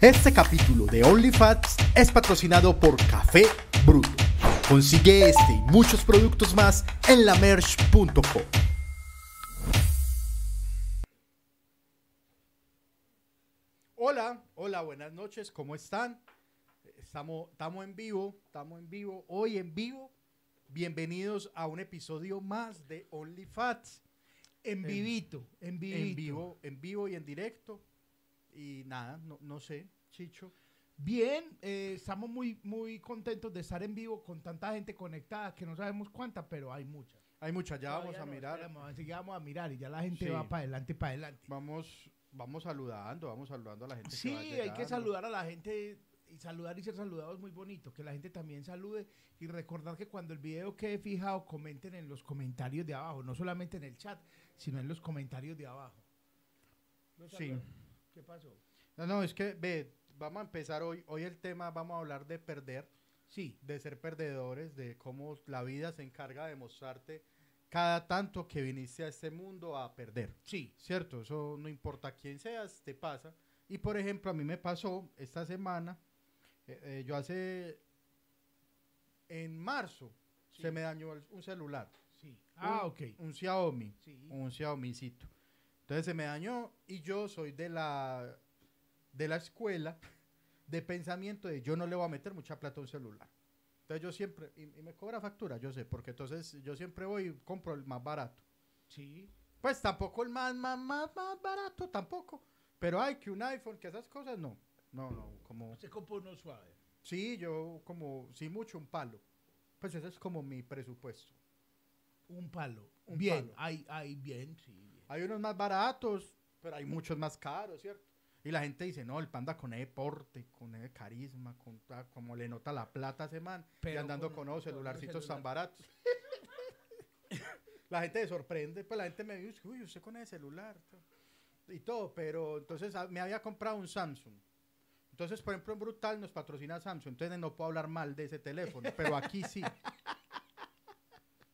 Este capítulo de OnlyFats es patrocinado por Café Bruto. Consigue este y muchos productos más en lamerch.com. Hola, hola, buenas noches, ¿cómo están? Estamos, estamos en vivo, estamos en vivo, hoy en vivo. Bienvenidos a un episodio más de OnlyFats. En vivito, en vivito. En vivo, en vivo y en directo. Y nada, no, no sé, Chicho. Bien, eh, estamos muy, muy contentos de estar en vivo con tanta gente conectada que no sabemos cuánta, pero hay mucha. Hay muchas, ya vamos a no, mirar. esperemos, así que vamos a mirar y ya la gente Sí. va para adelante, para adelante. Vamos, vamos saludando, vamos saludando a la gente. que Sí, hay que saludar a la gente y saludar y ser saludado es muy bonito, que la gente también salude y recordar que cuando el video quede fijado comenten en los comentarios de abajo, no solamente en el chat, sino en los comentarios de abajo. Los Sí. saludos. ¿Qué pasó? No, no, es que, ve, vamos a empezar hoy. Hoy el tema, vamos a hablar de perder, Sí, de ser perdedores, de cómo la vida se encarga de mostrarte cada tanto que viniste a este mundo a perder. sí. ¿Cierto? Eso no importa quién seas, te pasa. Y por ejemplo, a mí me pasó esta semana, eh, eh, yo hace, en marzo, Sí. se me dañó el- un celular. Sí. Ah, Un- ok. Un Xiaomi. Sí. un Xiaomicito. Entonces se me dañó y yo soy de la de la escuela de pensamiento de yo no le voy a meter mucha plata a un celular. Entonces yo siempre, y, y me cobra factura, yo sé, porque entonces yo siempre voy y compro el más barato. Sí. Pues tampoco el más, más, más, más barato, tampoco. Pero hay que un iPhone, que esas cosas no. No, no, como... Se compró uno suave. Sí, yo como, sí mucho, un palo. Pues ese es como mi presupuesto. Un palo. Un bien, palo. hay, hay bien, sí. Hay unos más baratos, pero hay muchos más caros, ¿cierto? Y la gente dice, no, el panda con ese porte, con ese carisma, con ta- como le nota la plata a ese man, y andando con- con, celularcitos celular. tan baratos. la gente se sorprende, pues la gente me dice, uy, usted con ese celular. Y todo, pero entonces ah, me había comprado un Samsung. Entonces, por ejemplo, en Brutal nos patrocina Samsung, entonces no puedo hablar mal de ese teléfono, pero aquí sí.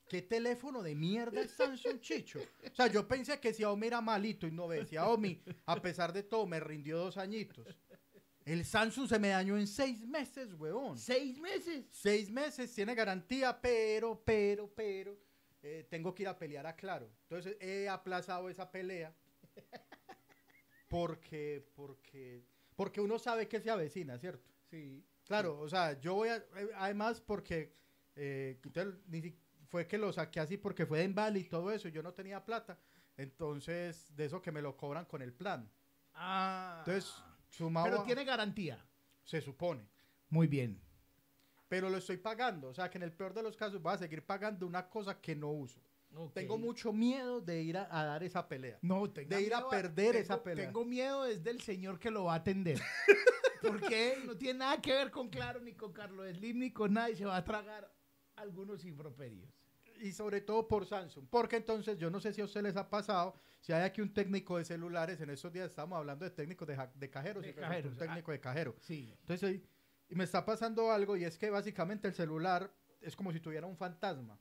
¿Qué teléfono de mierda es Samsung, Chicho? O sea, yo pensé que Xiaomi era malito y no ve. Xiaomi, a pesar de todo, me rindió dos añitos. El Samsung se me dañó en seis meses, huevón. ¿Seis meses? Seis meses, tiene garantía, pero, pero, pero, eh, tengo que ir a pelear a Claro. Entonces he aplazado esa pelea porque, porque, porque uno sabe que se avecina, ¿cierto? Sí. Claro, o sea, yo voy a, eh, además porque eh, ni si- fue que lo saqué así porque fue de Envali y todo eso, yo no tenía plata, entonces de eso que me lo cobran con el plan. Ah. Entonces, sumado Pero a- tiene garantía. se supone, Muy bien. pero lo estoy pagando, o sea que en el peor de los casos voy a seguir pagando una cosa que no uso. Tengo mucho miedo de ir a, a dar esa pelea. No, tenga de ir a perder tengo- esa pelea. Tengo miedo desde el señor que lo va a atender. Porque no tiene nada que ver con Claro, ni con Carlos Slim, ni con nadie. Se va a tragar algunos improperios. y sobre todo por Samsung, porque entonces yo no sé si a ustedes les ha pasado, si hay aquí un técnico de celulares, en estos días estamos hablando de técnicos de, de cajeros, De cajeros, un técnico de cajero. Sí. Entonces, y me está pasando algo y es que básicamente el celular es como si tuviera un fantasma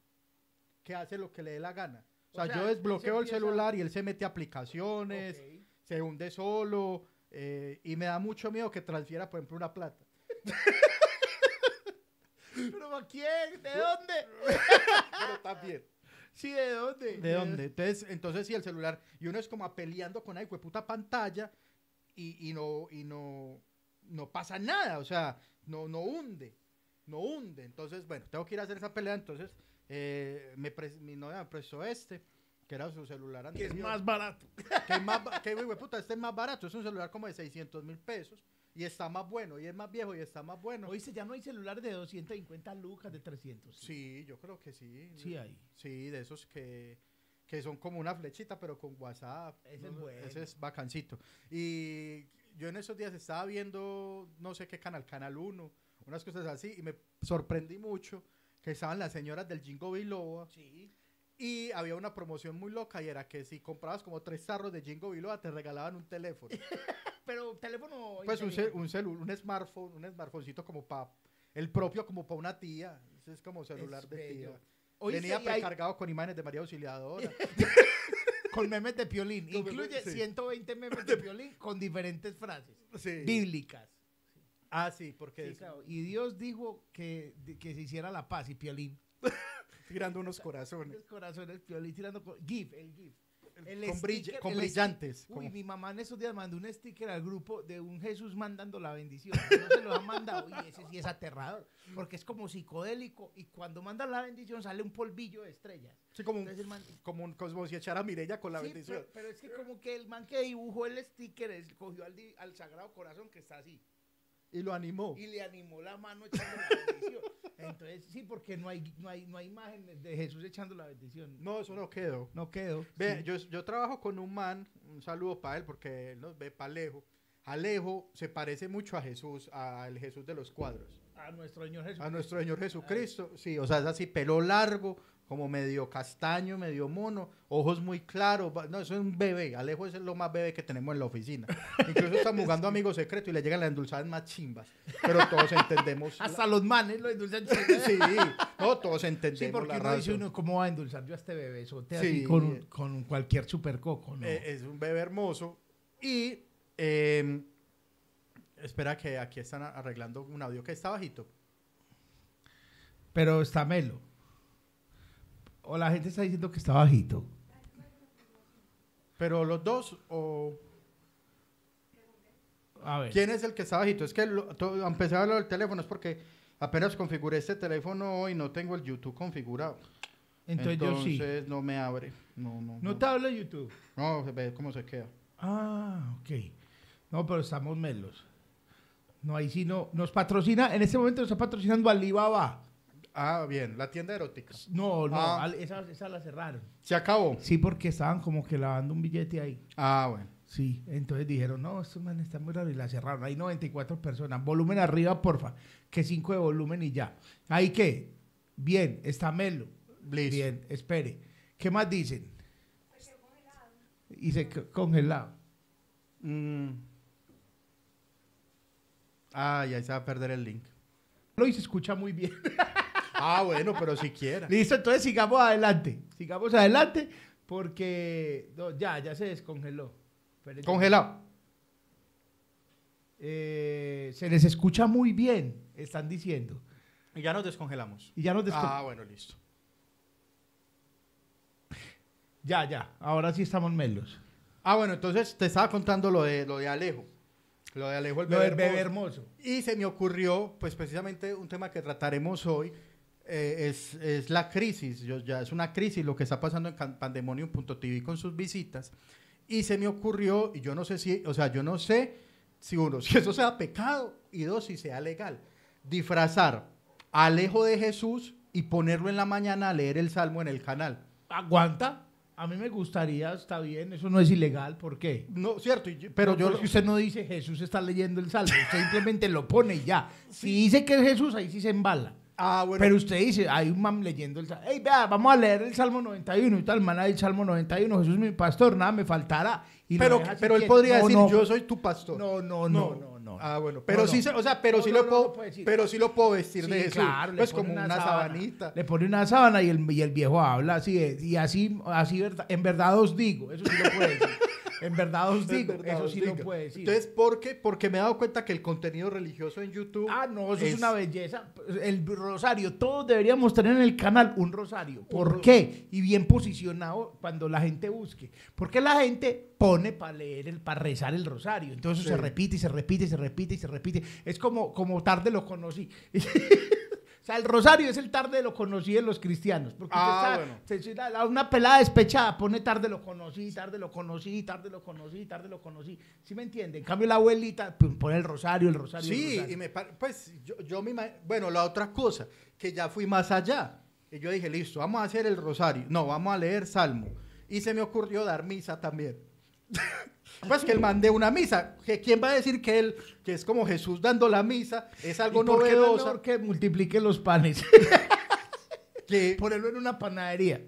que hace lo que le dé la gana. O O sea, yo desbloqueo se el celular y él se mete a aplicaciones, se hunde solo eh, y me da mucho miedo que transfiera, por ejemplo, una plata. ¿Pero a quién? ¿De dónde? Pero también. Sí, ¿de dónde? ¿De dónde? Entonces, entonces sí, el celular. Y uno es como peleando con ahí, puta pantalla y, y no, y no, no pasa nada. O sea, no, no hunde. No hunde. Entonces, bueno, tengo que ir a hacer esa pelea. Entonces, eh, me mi novia me prestó este, que era su celular Que anterior. es más barato. Que es más, que, puta, este es más barato. Es un celular como de 600 mil pesos. Y está más bueno. Y es más viejo y está más bueno. Oíste, ya no hay celulares de 250 lucas, de 300. Sí, yo creo que sí. Sí hay. Sí, de esos que, que son como una flechita, pero con WhatsApp. Ese es ¿no? bueno. Ese es bacancito. Y yo en esos días estaba viendo, no sé qué canal, Canal 1, unas cosas así, y me sorprendí mucho que estaban las señoras del Jingo Biloba Sí. y había una promoción muy loca y era que si comprabas como tres tarros de Jingo Biloba te regalaban un teléfono. Pero teléfono. pues un, cel- un, celu- un smartphone, un smartphonecito como para, el propio como para una tía. Ese es como celular Es de bello. tía. Oíste, Venía hay- precargado con imágenes de María Auxiliadora. con memes de piolín. Con Incluye memes, sí. 120 memes de piolín con diferentes frases sí. bíblicas. Ah, sí, porque Sí, es- claro. Y Dios dijo que, que se hiciera la paz y Piolín. tirando unos corazones. Los corazones, Piolín tirando GIF, el GIF. El con, brill- sticker- con el brillantes. Uy, como- mi mamá en esos días mandó un sticker al grupo de un Jesús mandando la bendición. No se lo han mandado. Y ese sí es aterrador. Porque es como psicodélico. Y cuando mandan la bendición sale un polvillo de estrellas. sí, como, un, Entonces man- como, un, como si echara a Mirella con la Sí, bendición. Pero, pero es que como que el man que dibujó el sticker es- cogió al, al Sagrado Corazón que está así. Y lo animó. y le animó la mano echando la bendición. Entonces, sí, porque no hay, no hay, no hay imágenes de Jesús echando la bendición. No, eso no quedó. No quedó. Ve, sí. yo, yo trabajo con un man, un saludo para él porque él nos ve para Alejo. Alejo se parece mucho a Jesús, al Jesús de los cuadros. A nuestro Señor Jesús. A nuestro Señor Jesucristo. Sí, o sea, es así, pelo largo, como medio castaño, medio mono, ojos muy claros. No, eso es un bebé. Alejo es lo más bebé que tenemos en la oficina. Incluso estamos jugando Amigo Secreto y le llegan las endulzadas más chimbas. Pero todos entendemos. la- Hasta los manes lo endulzan. Sí, no, todos entendemos Sí, porque la uno dice uno, ¿cómo va a endulzar yo a este bebé? Sote Sí. así con, con cualquier supercoco, ¿no? Eh, es un bebé hermoso. Y eh, espera que aquí están arreglando un audio que está bajito. Pero está melo. O la gente está diciendo que está bajito. Pero los dos, o A ver. ¿quién es el que está bajito? Es que lo- empecé a hablar del teléfono, es porque apenas configuré este teléfono hoy no tengo el YouTube configurado. Entonces, yo sí. Entonces no me abre. No, no. ¿No no. te hablo de YouTube? No, se ve cómo se queda. Ah, ok. No, pero estamos melos. No, ahí sí no. Nos patrocina, en este momento nos está patrocinando Alibaba. Ah, bien, la tienda erótica. No, no, Ah. esa, esa la cerraron. Se acabó. Sí, porque estaban como que lavando un billete ahí. Ah, bueno. Sí, entonces dijeron, no, estos manes están muy raros y la cerraron. Hay 94 personas. Volumen arriba, porfa. Que 5 de volumen y ya. ¿Ahí qué? Bien, está Melo. Listo. Bien, espere. ¿Qué más dicen? Y se congelado. Mm. Ah, ya se va a perder el link. Lo y se escucha muy bien. Ah, bueno, pero siquiera. Listo, entonces sigamos adelante. Sigamos adelante porque no, ya, ya se descongeló. Congelado. Eh, se les escucha muy bien, están diciendo. Y ya nos descongelamos. Y ya nos descongelamos. Ah, bueno, listo. Ya, ya. Ahora sí estamos melos. Ah, bueno, entonces te estaba contando lo de, lo de Alejo. Lo de Alejo el Lo bebé del bebé hermoso. hermoso. Y se me ocurrió, pues precisamente un tema que trataremos hoy, eh, es, es la crisis. Yo, ya es una crisis lo que está pasando en pandemonium.tv con sus visitas. Y se me ocurrió, y yo no sé si, o sea, yo no sé si uno, si eso sea pecado, y dos, si sea legal, disfrazar a Alejo de Jesús y ponerlo en la mañana a leer el Salmo en el canal. ¿Aguanta? A mí me gustaría, está bien, eso no es ilegal, ¿por qué? No, cierto, pero No, yo... porque usted no dice Jesús está leyendo el salmo, usted simplemente lo pone y ya. Si dice que es Jesús, ahí sí se embala. Ah, bueno. Pero usted dice, hay un man leyendo el salmo. Hey, vea, vamos a leer el salmo 91 y tal, man, el salmo 91, Jesús es mi pastor, nada me faltará. Y pero, pero él quieto. podría No, decir, no, yo soy tu pastor. No, no, no, no, no. Ah, bueno, pero sí, o sea, pero sí lo puedo, decir. pero sí lo puedo vestir Sí, de Jesús, claro, pues como una, sábana. sabanita. Le pone una sábana y el, y el viejo habla así, y así, así en verdad os digo, eso sí lo puede decir. En verdad os digo, verdad, eso os sí digo. lo puede decir. Entonces, ¿por qué? Porque me he dado cuenta que el contenido religioso en YouTube Ah, no, eso es, es- una belleza. El rosario, todos deberíamos tener en el canal un rosario. ¿Por Un- qué? Y bien posicionado cuando la gente busque. Porque la gente pone para leer, el, para rezar el rosario. Entonces Sí. se repite y se repite y se repite y se repite. Es como, como tarde lo conocí. O sea, el rosario es el tarde lo conocí de los cristianos. Porque usted Ah, está- bueno. se- se- la- la- una pelada despechada pone tarde lo conocí, tarde lo conocí, tarde lo conocí, tarde lo conocí. ¿Sí me entiende? En cambio, la abuelita pum, pone el rosario, el rosario. el Sí, rosario. y me pues yo, yo me ima- bueno, la otra cosa, que ya fui más allá. Y yo dije, listo, vamos a hacer el rosario. No, vamos a leer Salmo. Y se me ocurrió dar misa también. pues que él mande una misa. Quién va a decir que él, que es como Jesús dando la misa, es algo ¿Y por qué no es novedoso. que multiplique los panes? que Ponerlo en una panadería.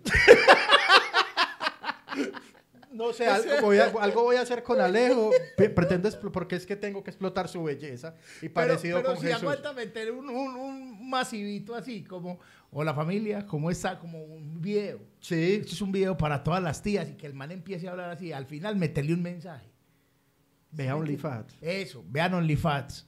no sé, algo voy, a, algo voy a hacer con Alejo. Explo- porque es que tengo que explotar su belleza. Y parecido pero con si Jesús. aguanta meter un, un, un masivito así, como, hola familia, ¿cómo está? Como un video. Sí. Esto es un video para todas las tías y que el man empiece a hablar así. Al final, meterle un mensaje. Ve a OnlyFans. Eso, vean OnlyFans.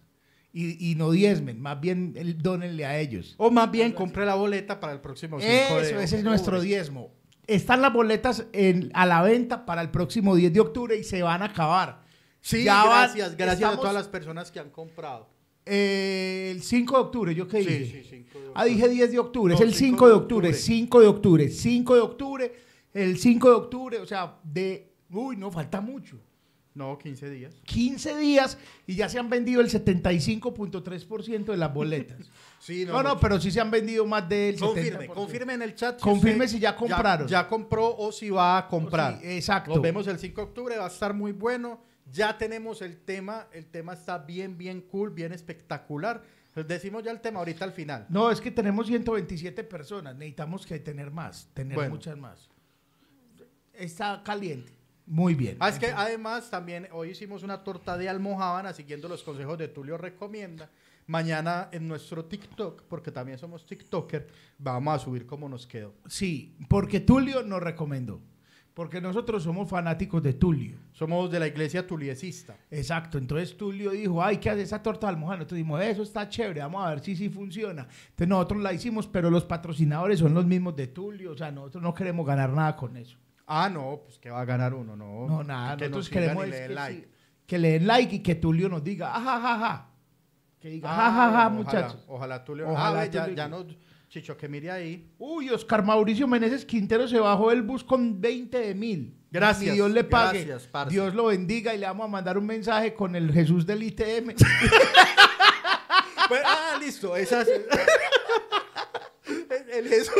Y, y no diezmen, más bien el- dónenle a ellos. O más bien, compre la boleta para el próximo 5 de Eso, ese es nuestro diezmo. Están las boletas en- a la venta para el próximo 10 de octubre y se van a acabar. Sí, Ya van- gracias, gracias a todas las personas que han comprado. Eh, el 5 de octubre, ¿yo qué Sí, dije? sí, 5 de Ah, dije 10 de octubre, No, es el 5 5 de octubre, octubre. 5 de octubre, 5 de octubre, el 5 de octubre, o sea, de, uy, no, falta mucho. No, 15 días. 15 días y ya se han vendido el 75.3% de las boletas. Sí, No, no, pero sí se han vendido más del 70%. Confirme, confirme en el chat. si Confirme si ya compraron. Ya, compró o si va a comprar. Sí, exacto. Nos vemos el 5 de octubre, va a estar muy bueno. Ya tenemos el tema, el tema está bien, bien cool, bien espectacular. Les decimos ya el tema ahorita al final. No, es que tenemos 127 personas, necesitamos que tener más, tener Bueno. muchas más. Está caliente. Muy bien. Ah, es que además también hoy hicimos una torta de almohábana siguiendo los consejos de Tulio Recomienda. Mañana en nuestro TikTok, porque también somos TikToker, vamos a subir cómo nos quedó. Sí, porque Tulio nos recomendó. Porque nosotros somos fanáticos de Tulio. Somos de la iglesia tuliesista. Exacto, entonces Tulio dijo, ay, ¿qué hace esa torta de almohada? Nosotros dijimos, eso está chévere, vamos a ver si sí funciona. Entonces nosotros la hicimos, pero los patrocinadores son los mismos de Tulio, o sea, nosotros no queremos ganar nada con eso. Ah, no, pues que va a ganar uno, no. No, nada, Que nosotros nos queremos y le den like. sí, que le den like y que Tulio nos diga, ajajaja. Que diga, Ah, jajaja, ojalá, muchachos. Ojalá Tulio. Ojalá ah, ya, Tulio- ya no, Chicho, que mire ahí. Uy, Oscar Mauricio Meneses Quintero se bajó del bus con 20 de mil. Gracias, Y Dios le pague. gracias, parce. Dios lo bendiga y le vamos a mandar un mensaje con el Jesús del ITM. Pues, ah, listo, esas. el, Jesús.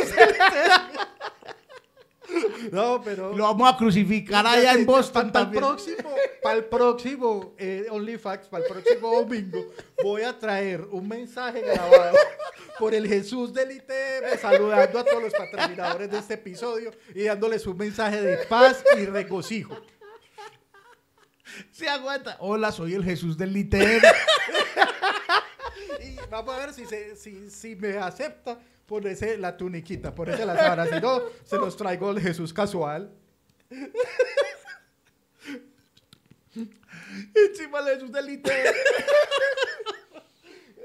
no, pero. lo vamos a crucificar allá en Boston Para el también. próximo, para el próximo eh, OnlyFacts, para el próximo domingo, voy a traer un mensaje grabado por el Jesús del ITM, saludando a todos los patrocinadores de este episodio y dándoles un mensaje de paz y regocijo. Se aguanta. Hola, soy el Jesús del ITM. Y vamos a ver si, se, si, si me acepta ponerse la tuniquita, ponerse la sábana. Si no, se los traigo el Jesús casual. Encima el Jesús del ITM.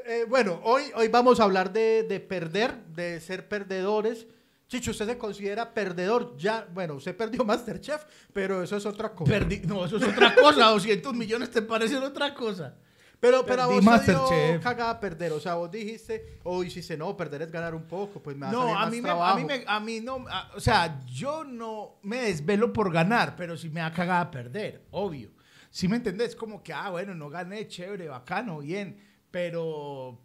Eh, bueno, hoy, hoy vamos a hablar de, de perder, de ser perdedores. Chicho, ¿usted se considera perdedor? Ya, bueno, usted perdió Masterchef, pero eso es otra cosa. Perdí. No, eso es otra cosa. 200 millones te parecen otra cosa. pero pero perdí vos te dio cagada perder. O sea, vos dijiste, o hiciste, no, perder es ganar un poco, pues me va No, a mí, me, a mí me- a mí no, a- o sea, yo no me desvelo por ganar, pero sí me da cagada perder, obvio. ¿Sí me entendés? Como que, ah, bueno, no gané, chévere, bacano, bien, pero,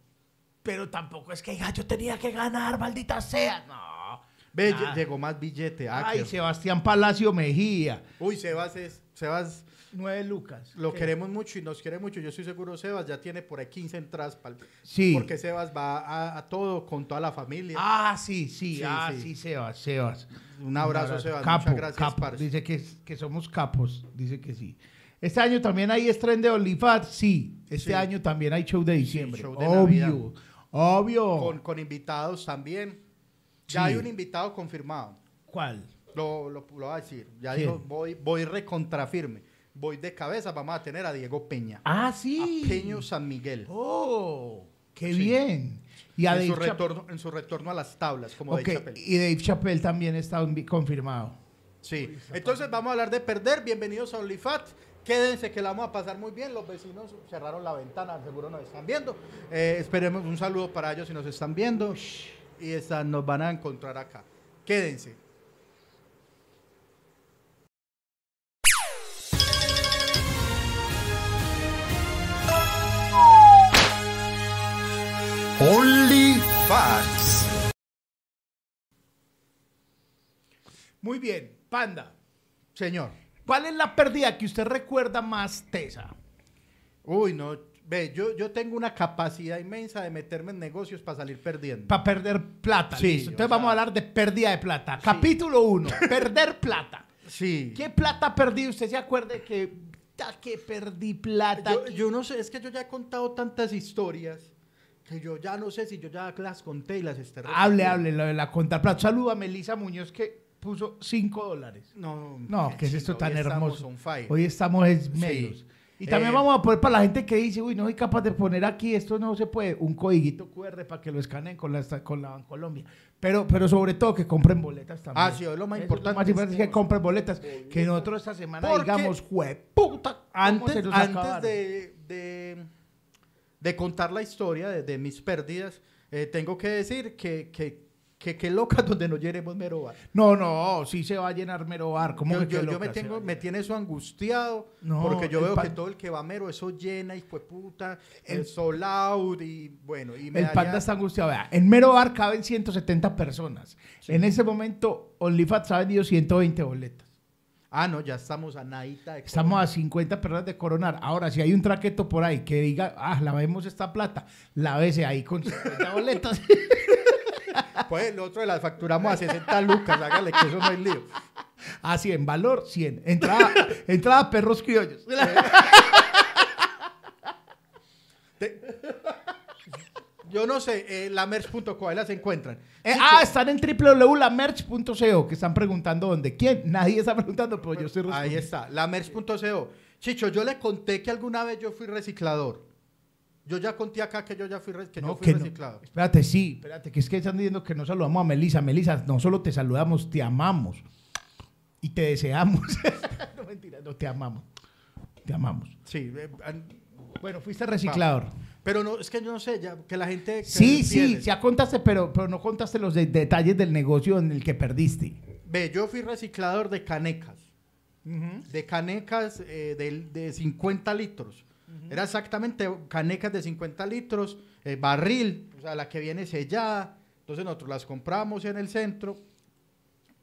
pero tampoco es que, "Ah, yo tenía que ganar, maldita sea, no. Ve, nada. llegó más billete. ah, Ay, Sebastián Palacio Mejía, Uy, Sebas es, Sebas nueve lucas. lo ¿Qué? queremos mucho y nos quiere mucho. Yo estoy seguro Sebas ya tiene por ahí 15 entradas pa'l- Sí. porque Sebas va a, a todo con toda la familia. Ah, sí, sí, Sí, ah, sí. sí, Sebas, Sebas. Un abrazo, Sebas. Capo, Muchas gracias, capo. parce. Dice que, que somos capos. Dice que sí. Este año también hay estreno de OnlyFans. Sí. Este Sí. año también hay show de diciembre. show de obvio. Navidad. Obvio. con, con invitados también. Ya Sí. hay un invitado confirmado. ¿Cuál? Lo, lo, lo voy a decir. Ya dijo, voy, voy recontrafirme. Voy de cabeza. Vamos a tener a Diego Peña. Ah, sí. A Peño San Miguel. Oh, qué bien. Y a en, su Dave retorno, en su retorno a las tablas, como Dave Chappelle. Y Dave Chappelle también está confirmado. Sí. Entonces vamos a hablar de perder. Bienvenidos a OnlyFat. Quédense que la vamos a pasar muy bien. Los vecinos cerraron la ventana, seguro nos están viendo. Eh, esperemos un saludo para ellos si nos están viendo. Y esta- nos van a encontrar acá. Quédense. Only Facts. Muy bien, Panda. Señor. ¿Cuál es la pérdida que usted recuerda más tesa? Uy, no. Ve, yo, yo tengo una capacidad inmensa de meterme en negocios para salir perdiendo. Para perder plata. Sí, listo. Entonces o sea- vamos a hablar de pérdida de plata. Capítulo 1. perder plata. sí. ¿Qué plata perdí? ¿Usted se acuerde que, que perdí plata? Yo, yo no sé, es que yo ya he contado tantas historias que yo ya no sé si yo ya las conté y las esté Hable, hable, lo de la contar plata. Saluda a Melissa Muñoz que puso 5 dólares. No, No, ¿qué es esto tan hermoso? Hoy estamos es Sí. melos. Y también Eh, vamos a poner para la gente que dice, uy, no soy capaz de poner aquí, esto no se puede, un codiguito QR para que lo escaneen con la, con la Bancolombia. Pero, pero sobre todo que compren boletas también. Ah, sí, es lo más Eso importante. más importante es que compren boletas. Que nosotros esta semana Porque digamos, jueputa, Antes, antes acabaron?" de, de, de contar la historia de, de mis pérdidas, eh, tengo que decir que, que, que, que locas donde nos llenemos mero bar. No, no, sí se va a llenar mero bar. ¿Cómo Yo, que qué yo- yo loca me, tengo, me tiene eso angustiado No, porque yo veo que todo el que va mero eso llena y fue puta, El- el sold out y bueno. Y me El panda está angustiado. Vea, en mero bar caben 170 personas. En ese momento, OnlyFans ha vendido 120 boletas. Ah, no, ya estamos a nadita. de Estamos a 50 personas de coronar. Ahora, si hay un traqueto por ahí que diga, ah, la vemos esta plata, la vese ahí con 50 boletas. Pues el otro de las facturamos a 60 lucas, hágale que eso no hay lío. A 100, valor 100. Entrada, entrada perros criollos. Yo no sé, eh, la merch.co, ahí las encuentran. Eh, ah, están en www.lamerch.co, que están preguntando dónde. ¿Quién? Nadie está preguntando, pero yo estoy Ahí respondiendo. está, la merch.co. Chicho, yo le conté que alguna vez yo fui reciclador. Yo ya conté acá que yo ya fui, re- que yo No, fui que no. reciclador. Espérate, sí, espérate, que es que están diciendo que no saludamos a Melisa. Melisa, no solo te saludamos, te amamos. Y te deseamos. no, mentira, no te amamos. Te amamos. Sí, eh, Bueno, fuiste reciclador. pero no, es que yo no sé, ya que la gente... que Sí, sí, ya contaste, pero, pero no contaste los de- detalles del negocio en el que perdiste. Ve, yo fui reciclador de canecas. De canecas eh, de, de 50 litros. Era exactamente canecas de 50 litros, eh, barril, o sea, la que viene sellada. Entonces nosotros las compramos en el centro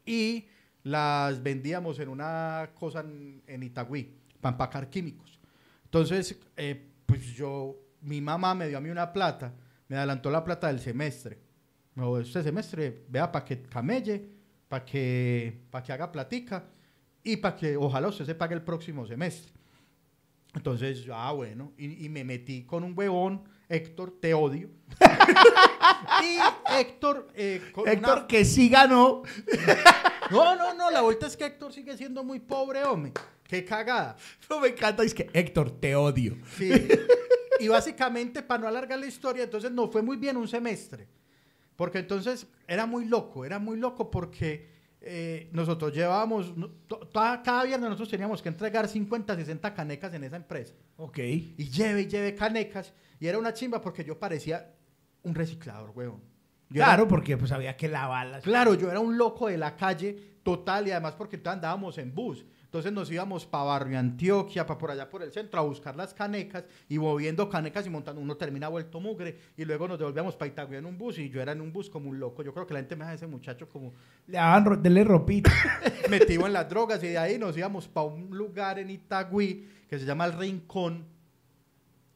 y las vendíamos en una cosa en, en Itagüí, para empacar químicos. Entonces, eh, pues yo, mi mamá me dio a mí una plata, me adelantó la plata del semestre. Me dijo, este semestre, vea, para que camelle, para que, para que haga platica y para que ojalá usted se pague el próximo semestre. Entonces, yo, ah, bueno, y, y me metí con un huevón, Héctor, te odio. y Héctor, eh, una- Héctor, que sí ganó. no, no, no, la vuelta es que Héctor sigue siendo muy pobre, hombre. Qué cagada. No me encanta, es que Héctor, te odio. Sí. Y básicamente, para no alargar la historia, entonces no fue muy bien un semestre. Porque entonces era muy loco, era muy loco porque eh, nosotros llevábamos, toda- cada viernes nosotros teníamos que entregar 50, 60 canecas en esa empresa. Ok. Y lleve y lleve canecas. Y era una chimba porque yo parecía un reciclador, huevón. Era- Claro, porque pues había que lavarlas. Claro, yo era un loco de la calle total y además porque andábamos en bus. Entonces nos íbamos para Barrio Antioquia, para por allá por el centro, a buscar las canecas y moviendo canecas y montando. Uno termina vuelto mugre y luego nos devolvíamos para Itagüí en un bus y yo era en un bus como un loco. Yo creo que la gente me deja ese muchacho como Le daban ro- dele ropita. metido en las drogas y de ahí nos íbamos para un lugar en Itagüí que se llama El Rincón.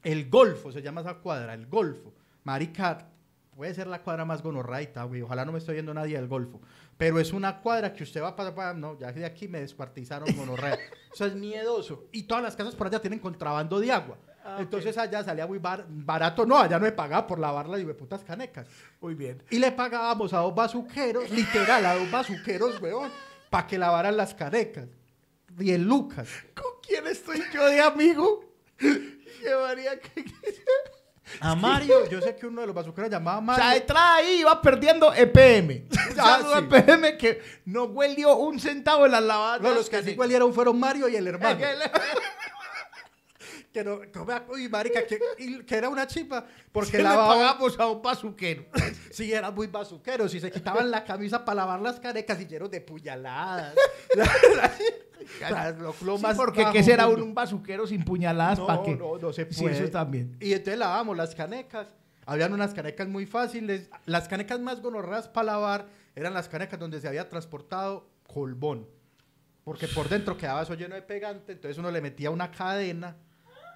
El Golfo, se llama esa cuadra, el Golfo. Marica, puede ser la cuadra más gonorraita, güey. Ojalá no me estoy viendo nadie del Golfo. Pero es una cuadra que usted va para... para- no, ya de aquí me descuartizaron gonorrea. Eso es miedoso. Y todas las casas por allá tienen contrabando de agua. Entonces allá salía muy bar- barato. No, allá no me pagaba por lavar las putas canecas. Muy bien. Y le pagábamos a dos bazuqueros, literal, a dos bazuqueros, weón, para que lavaran las canecas. 10 lucas. ¿Con quién estoy yo de amigo? Qué María, que- A Mario, yo sé que uno de los bazuqueros llamaba O sea, de Mario. entrada ahí iba perdiendo EPM. Un saludo a. EPM que no huelió un centavo en las lavadas. No, los que sí huelieron fueron Mario y el hermano. que no, que me- uy, marica, que, y que era una chipa. Porque lavaba. pagamos a un bazuquero. Sí, eran muy bazuqueros. Y se quitaban la camisa para lavar las canecas y llenos de puñaladas. O sea, lo, lo Sí, más porque que será un, un bazuquero sin puñaladas No, para qué. no, no se Sí, puede. eso también. Y entonces lavábamos las canecas. Habían unas canecas muy fáciles. Las canecas más gonorras para lavar eran las canecas donde se había transportado colbón. Porque por dentro quedaba eso lleno de pegante. Entonces uno le metía una cadena,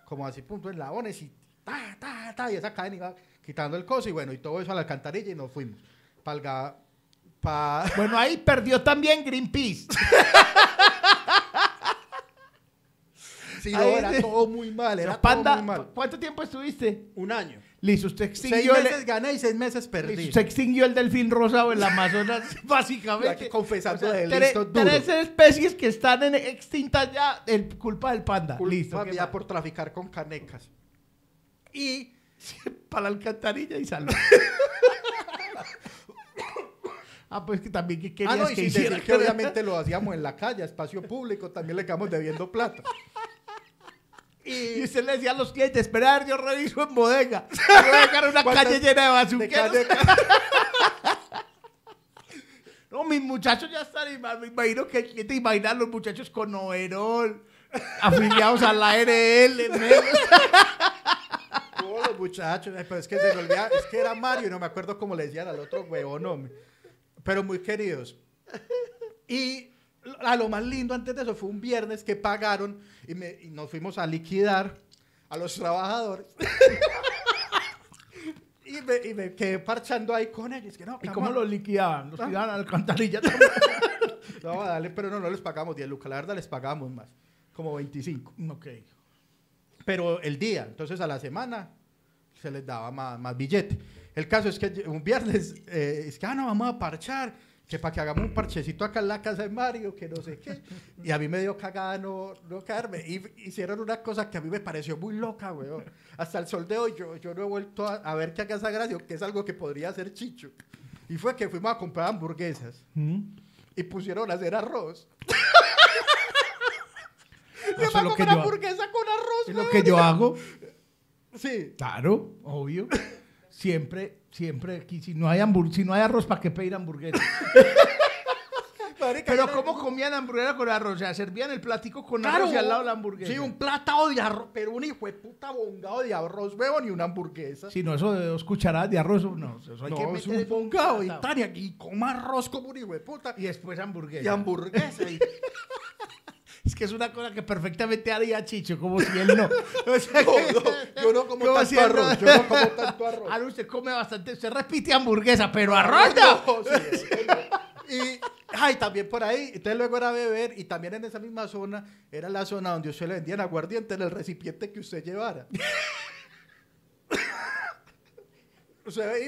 como así, punto, en labones y ta, ta, ta. Y esa cadena iba quitando el coso. Y bueno, y todo eso a la alcantarilla y nos fuimos. Palga, pa... Bueno, ahí perdió también Greenpeace. Sí, no, era todo muy mal, era Panda, muy mal. ¿cuánto tiempo estuviste? Un año. Listo, usted Seis extinguió, el, meses gané y seis meses perdí. listo, usted extinguió el delfín rosado en la Amazonas, básicamente. Hay que confesando de listo duro. tres especies que están en- extintas ya, el, culpa del panda. Culpa listo. ¿qué mía más? por traficar con canecas. Y Para la alcantarilla y salud. ah, pues que también que querías Ah, no, y que sin decir que obviamente lo hacíamos en la calle, espacio público, también le quedamos debiendo plata. Y usted le decía a los clientes, esperar, yo reviso en bodega. Voy a dejar una ¿Cuántas- calle llena de bazuqueros. No, mis muchachos ya están, me imagino que el cliente imagina a los muchachos con overol, afiliados a la ARL. Todos los muchachos, pero es que se me olvidaba, es que era Mario y no me acuerdo cómo le decían al otro huevón, hombre. Pero muy queridos. Y a lo más lindo antes de eso fue un viernes que pagaron y, me- y nos fuimos a liquidar a los trabajadores. y, me, y me quedé parchando ahí con ellos. Que no, ¿Y cómo los liquidaban? Los tiraban a la alcantarilla. No, dale, pero no, no les pagamos 10 lucas. La verdad les pagamos más, como 25. ok. Pero el día, entonces a la semana se les daba más, más billete. El caso es que un viernes, eh, es que, ah, no, vamos a parchar, que para que hagamos un parchecito acá en la casa de Mario, que no sé qué. Y a mí me dio cagada no, no caerme. Y hicieron una cosa que a mí me pareció muy loca, weón. Hasta el sol de hoy yo, yo no he vuelto a, a ver que haga esa gracia, que es algo que podría hacer Chicho. Y fue que fuimos a comprar hamburguesas y pusieron a hacer arroz. Va a comer yo- hamburguesa con arroz, Es lo que yo hago. Sí. Claro, obvio. Siempre, siempre, aquí, si no hay, hambur- si no hay arroz, ¿para qué pedir hamburguesa? Pero ¿cómo comían hamburguesa con arroz? O sea, servían el platico con Claro. arroz y al lado la hamburguesa. Sí, un platado de arroz, pero un hijo de puta bongado de arroz, huevón, y una hamburguesa. Si no, eso de dos cucharadas de arroz, no. Eso hay no, que es meter un en un bongado y. Tania, y coma arroz como un hijo de puta. Y después hamburguesa. Y hamburguesa. y- Es que es una cosa que perfectamente haría Chicho, como si él no. O sea, No, que- no, yo no como tanto si arroz, yo no como tanto arroz. Ah, no, usted come bastante, usted repite hamburguesa, pero arroz no. No, sí, no. Y, ay, también por ahí, entonces luego era beber y también en esa misma zona era la zona donde usted le vendían aguardiente en el recipiente que usted llevara.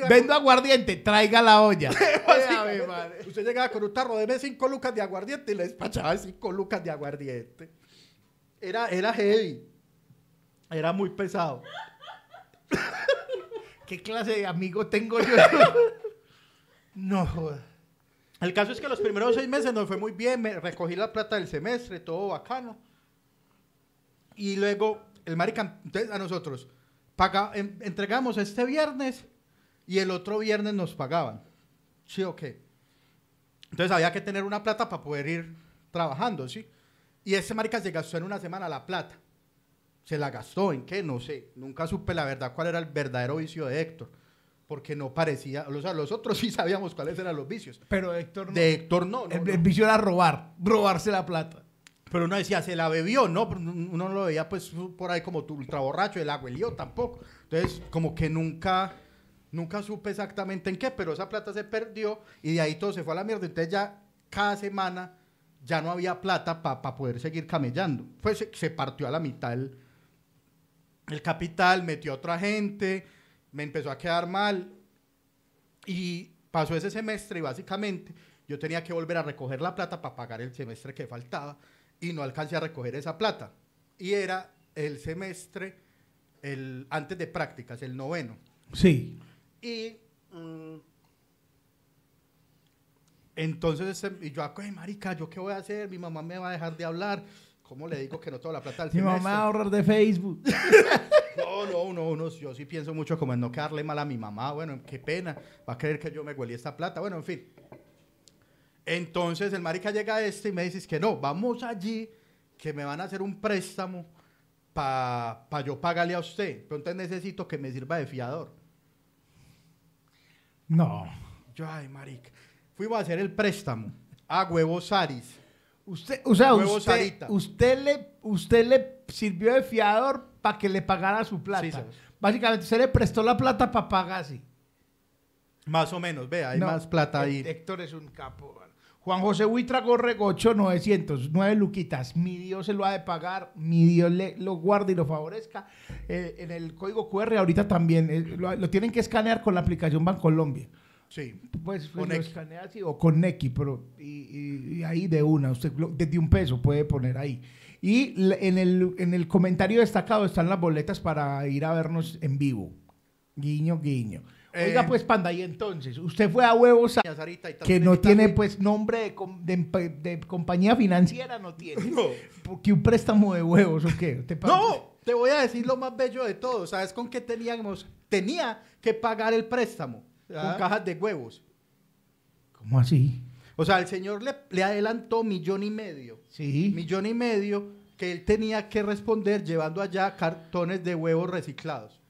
Vendo aguardiente, traiga la olla. Usted llegaba con un tarro, deme 5 lucas de aguardiente y le despachaba 5 lucas de aguardiente. Era, era heavy. Era muy pesado. ¿Qué clase de amigo tengo yo? No joda. El caso es que los primeros seis meses nos fue muy bien. Me recogí la plata del semestre, todo bacano. Y luego, el marica, entonces a nosotros, paga, en- entregamos este viernes y el otro viernes nos pagaban. ¿Sí o qué? Entonces había que tener una plata para poder ir trabajando, ¿sí? Y ese marica se gastó en una semana la plata. ¿Se la gastó en qué? No sé. Nunca supe la verdad cuál era el verdadero vicio de Héctor. Porque no parecía, o sea, los otros sí sabíamos cuáles eran los vicios. Pero Héctor no. De Héctor no, no, el, no. el vicio era robar, robarse la plata. Pero uno decía, se la bebió, ¿no? Uno no lo veía pues por ahí como tu ultra borracho, el abuelío tampoco. Entonces, como que nunca, nunca supe exactamente en qué, pero esa plata se perdió y de ahí todo se fue a la mierda. Entonces ya cada semana ya no había plata para poder seguir camellando. Pues se, se partió a la mitad el, el capital, metió a otra gente, me empezó a quedar mal y pasó ese semestre y básicamente yo tenía que volver a recoger la plata para pagar el semestre que faltaba y no alcancé a recoger esa plata. Y era el semestre el, antes de prácticas, el noveno. Sí. Y mm, entonces y yo, "Ay, marica, ¿yo qué voy a hacer? Mi mamá me va a dejar de hablar. ¿Cómo le digo que no tengo la plata del Mi mamá va a ahorrar de Facebook. No, no, no, no, yo sí pienso mucho como en no quedarle mal a mi mamá, bueno, qué pena, va a creer que yo me huelí esta plata, bueno, en fin. Entonces el marica llega a este y me dice que no, vamos allí, que me van a hacer un préstamo para yo pagarle a usted, pero entonces necesito que me sirva de fiador. No. Yo, ay, marica, fuimos a hacer el préstamo a Huevos Saris. Usted, o sea, Huevo usted, Sarita. usted, le, usted le sirvió de fiador para que le pagara su plata. Sí, señor. Básicamente, usted le prestó la plata para pagar así. Más o menos, vea, hay No, más plata ahí. Héctor es un capo. Juan José Huitra Gorregocho, 900, 9 luquitas. Mi Dios se lo ha de pagar, mi Dios le, lo guarde y lo favorezca. Eh, en el código QR ahorita también eh, lo, lo tienen que escanear con la aplicación Bancolombia. Sí. Pues, Con lo escanea así, o con Nequi, pero y, y- y ahí de una, usted lo- desde un peso puede poner ahí. Y en el, en el comentario destacado están las boletas para ir a vernos en vivo. Guiño, guiño. Oiga, Eh. pues, Panda, y entonces, usted fue a Huevos Sarita, y que no tiene a- pues nombre de, com- de compañía financiera, no tiene. No. Porque un préstamo de huevos o qué. ¿Te pa- No, te voy a decir lo más bello de todo. ¿Sabes con qué teníamos? Tenía que pagar el préstamo Ah. con cajas de huevos. ¿Cómo así? O sea, el señor le, le adelantó millón y medio. Sí. Millón y medio que él tenía que responder llevando allá cartones de huevos reciclados.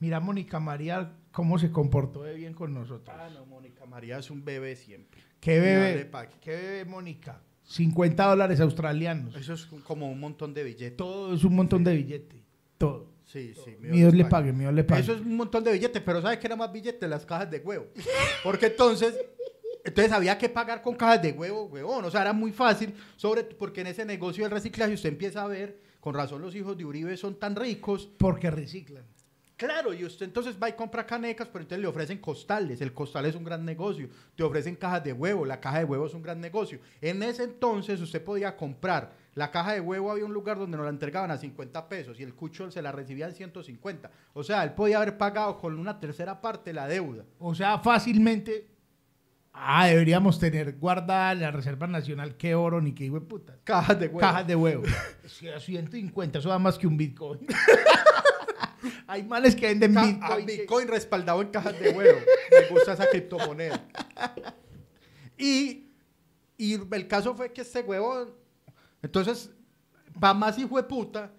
Mira, Mónica María, cómo se comportó de bien con nosotros. Ah, no, Mónica María es un bebé siempre. ¿Qué bebé? ¿Qué bebé, Mónica? 50 dólares australianos. Eso es como un montón de billetes. Todo es un montón de billetes. Todo. Sí, sí. Mi Dios le pague. pague, mi Dios le pague. Eso es un montón de billetes, pero ¿sabes qué era más billetes? Las cajas de huevo. Porque entonces, entonces había que pagar con cajas de huevo, huevón. O sea, era muy fácil, sobre, porque en ese negocio del reciclaje usted empieza a ver, con razón los hijos de Uribe son tan ricos. Porque reciclan. Claro, y usted entonces va y compra canecas, pero entonces le ofrecen costales. El costal es un gran negocio. Te ofrecen cajas de huevo. La caja de huevo es un gran negocio. En ese entonces usted podía comprar la caja de huevo. Había un lugar donde nos la entregaban a 50 pesos y el cucho se la recibía en 150. O sea, él podía haber pagado con una tercera parte la deuda. O sea, fácilmente. Ah, deberíamos tener guardada en la Reserva Nacional qué oro ni qué hijo de puta. Cajas de huevo. Cajas de huevo. Sí, a 150, eso da más que un Bitcoin. Hay males que venden Ca- Bitcoin. a que- Bitcoin respaldado en cajas de huevo. Me gusta esa criptomoneda. Y, y el caso fue que este huevón, entonces, va más hijo de puta,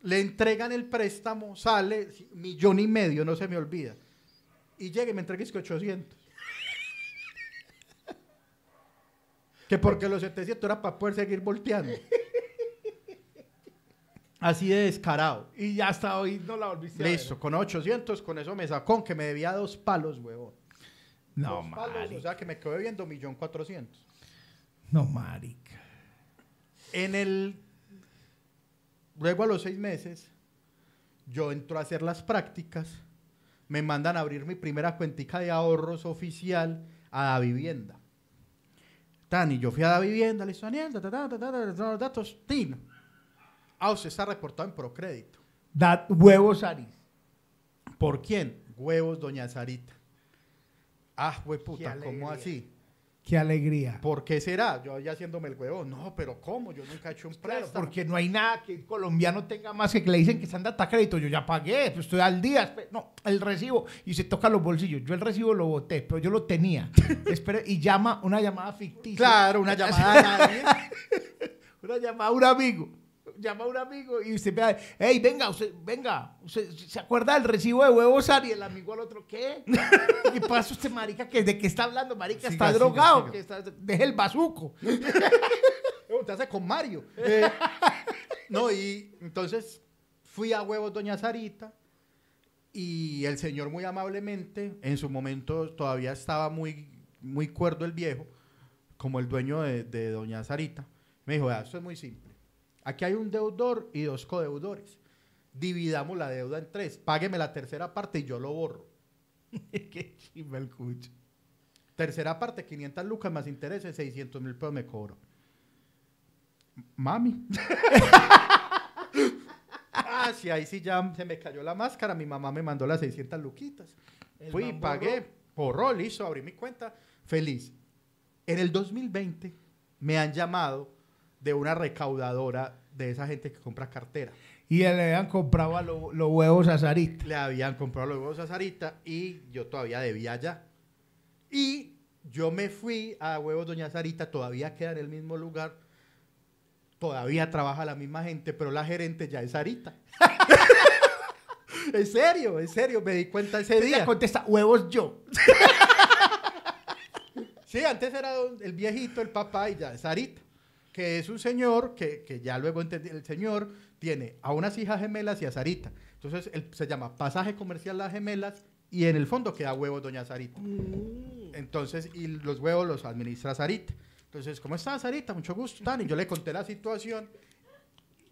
le entregan el préstamo, sale millón y medio, no se me olvida. Y llega y me entrega es que 800. Que porque los 700 era para poder seguir volteando. Así de descarado. Y ya hasta hoy no la volviste a ver. Listo, con 800, con eso me sacó, que me debía dos palos, huevón. No, Dos palos, o marica. sea que me quedé viendo millón cuatrocientos. No, marica. En el... Luego a los seis meses, yo entro a hacer las prácticas, me mandan a abrir mi primera cuentica de ahorros oficial a la vivienda. Tan, y yo fui a la vivienda, le hizo Daniel, ta, ta, ta, ta, ta, ta, ta, los datos, tin. Ah, usted está reportado en Procrédito. Da huevos, Aris. ¿Por quién? Huevos, doña Sarita. Ah, alegría. ¿cómo así? Qué alegría. ¿Por qué será? Yo ya haciéndome el huevo. No, pero ¿cómo? Yo nunca he hecho un Claro, préstamo. porque no hay nada que el colombiano tenga más que que le dicen que están data crédito. Yo ya pagué, pues estoy al día. No, el recibo. Y se toca los bolsillos. Yo el recibo lo boté, pero yo lo tenía. Y llama una llamada ficticia. Claro, una llamada a nadie. Una llamada a un amigo. Llama a un amigo y usted ve, hey, venga, usted, venga, usted se acuerda del recibo de huevos, Ari? El amigo al otro, ¿qué? ¿Qué pasa usted, marica? ¿Que ¿De qué está hablando, marica? Siga, está siga, drogado, siga. que está, deje el bazuco. Usted hace con Mario. Eh, no, y entonces fui a huevos doña Sarita y el señor muy amablemente, en su momento todavía estaba muy, muy cuerdo el viejo, como el dueño de, de doña Sarita, me dijo, "Vea, esto es muy simple. Aquí hay un deudor y dos codeudores. Dividamos la deuda en tres. Págueme la tercera parte y yo lo borro. Qué chimba el cucho. Tercera parte, 500 lucas más intereses, 600 mil pesos me cobro. Mami. ah, sí, ahí sí ya se me cayó la máscara. Mi mamá me mandó las 600 luquitas. El Fui, pagué, borró, listo, abrí mi cuenta, feliz. En el 2020 me han llamado de una recaudadora de esa gente que compra cartera. Y le habían comprado lo- los huevos a Sarita. Le habían comprado los huevos a Sarita y yo todavía debía allá. Y yo me fui a Huevos Doña Sarita, todavía queda en el mismo lugar. Todavía trabaja la misma gente, pero la gerente ya es Sarita. en serio, en serio, me di cuenta ese Ella día. contesta, huevos yo. Sí, antes era el viejito, el papá y ya es Sarita. Que es un señor que, que ya luego entendí, el señor tiene a unas hijas gemelas y a Sarita. Entonces él se llama Pasaje Comercial Las Gemelas y en el fondo queda huevos Doña Sarita. Entonces, y los huevos los administra Sarita. Entonces, ¿cómo estás, Sarita? Mucho gusto, Tan. Y yo le conté la situación.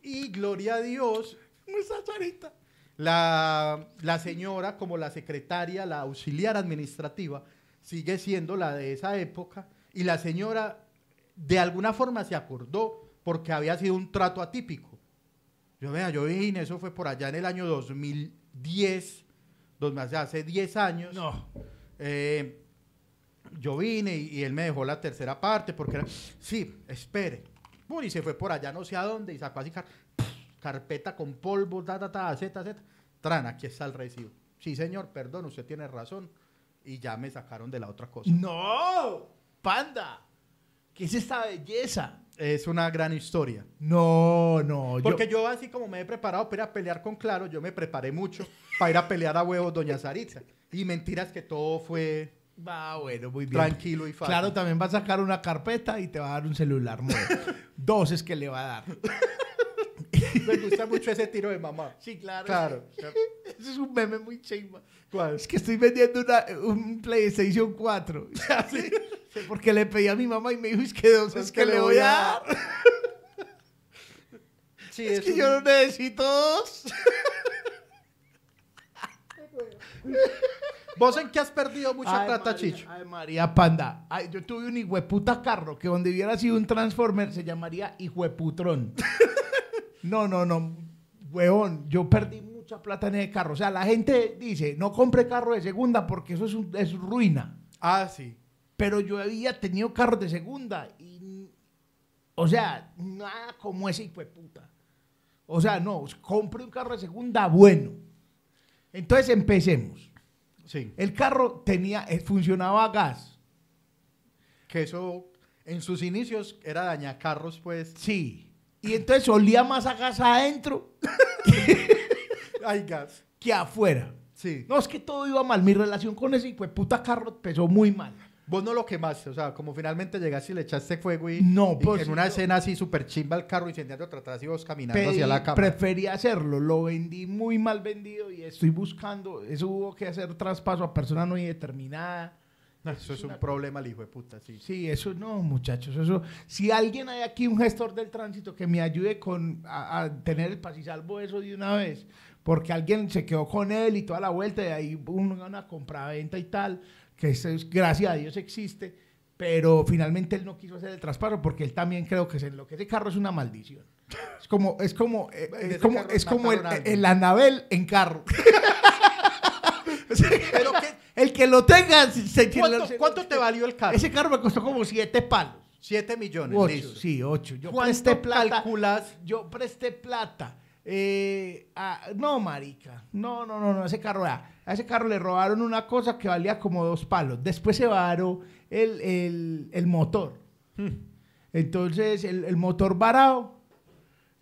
Y gloria a Dios, ¿Cómo estás, Sarita? la, la señora, como la secretaria, la auxiliar administrativa, sigue siendo la de esa época. Y la señora, de alguna forma, se acordó porque había sido un trato atípico. Yo vea, yo vine, eso fue por allá en el año 2010, dos- o sea, hace 10 años. No. Eh, yo vine y, y él me dejó la tercera parte porque era, sí, espere. Y se fue por allá no sé a dónde y sacó así car- carpeta con polvo, ta, ta, ta, z, z. Tran, aquí está el recibo. Sí, señor, perdón, usted tiene razón. Y ya me sacaron de la otra cosa. No, panda. ¿Qué es esta belleza? Es una gran historia. No, no. yo- Porque yo, así como me he preparado para ir a pelear con Claro, yo me preparé mucho para ir a pelear a huevos Doña Saritza. Y mentiras que todo fue Ah, bueno, muy bien. tranquilo y fácil. Claro, también va a sacar una carpeta y te va a dar un celular nuevo. Dos es que le va a dar. Me gusta mucho ese tiro de mamá. Sí, claro. Claro. Ese es un meme muy chimba. ¿Cuál? Es que estoy vendiendo una- un PlayStation 4. Sí, Porque le pedí a mi mamá y me dijo, es que dos es, que, le voy a dar. Sí, Es que un- yo no necesito dos. ¿Vos en qué has perdido mucha Ay, plata, María, Chicho? Ay, María Panda. Ay, yo tuve un hijueputa carro que donde hubiera sido un Transformer se llamaría hijueputrón. No, no, no. Huevón, yo perdí mucha plata en ese carro. O sea, la gente dice, no compre carro de segunda porque eso es, un- es ruina. Ah, sí. Pero yo había tenido carros de segunda y, o sea, nada como ese hijueputa. O sea, no, compre un carro de segunda bueno. Entonces empecemos. Sí. El carro tenía, eh, funcionaba a gas. Que eso, en sus inicios, era dañacarros, pues. Sí. Y entonces olía más a gas adentro Ay, gas. que afuera. Sí. No, es que todo iba mal. Mi relación con ese de puta carro empezó muy mal. Vos no lo quemaste, o sea, como finalmente llegaste y le echaste fuego y, No, y pues, en una escena así súper chimba el carro incendiando atrás y vos caminando Pedí- hacia la cama. preferí hacerlo. Lo vendí muy mal vendido y estoy buscando. Eso hubo que hacer traspaso a persona no indeterminada. No, eso es un problema, el hijo de puta, sí. Sí, eso no, muchachos. Eso, si alguien hay aquí, un gestor del tránsito, que me ayude con a, a tener el pasisalvo eso de una vez, porque alguien se quedó con él y toda la vuelta, y ahí una, una compraventa y tal, que eso es, gracias a Dios existe, pero finalmente él no quiso hacer el traspaso porque él también creo que se lo que ese carro es una maldición. Es como, es como, eh, es como, carro es como el, alguien. el Anabel en carro. Pero el que lo tenga, se- se- ¿Cuánto, se- te valió el carro? Ese carro me costó como siete palos. 7 millones. Ocho, listo. sí, ocho. Yo ¿Cuánto presté plata. calculas? Yo presté plata. Eh, no, marica. No, no, no, no. Ese carro, vea, a ese carro le robaron una cosa que valía como dos palos. Después se varó el, el- el motor. Hmm. Entonces, el, el motor varado.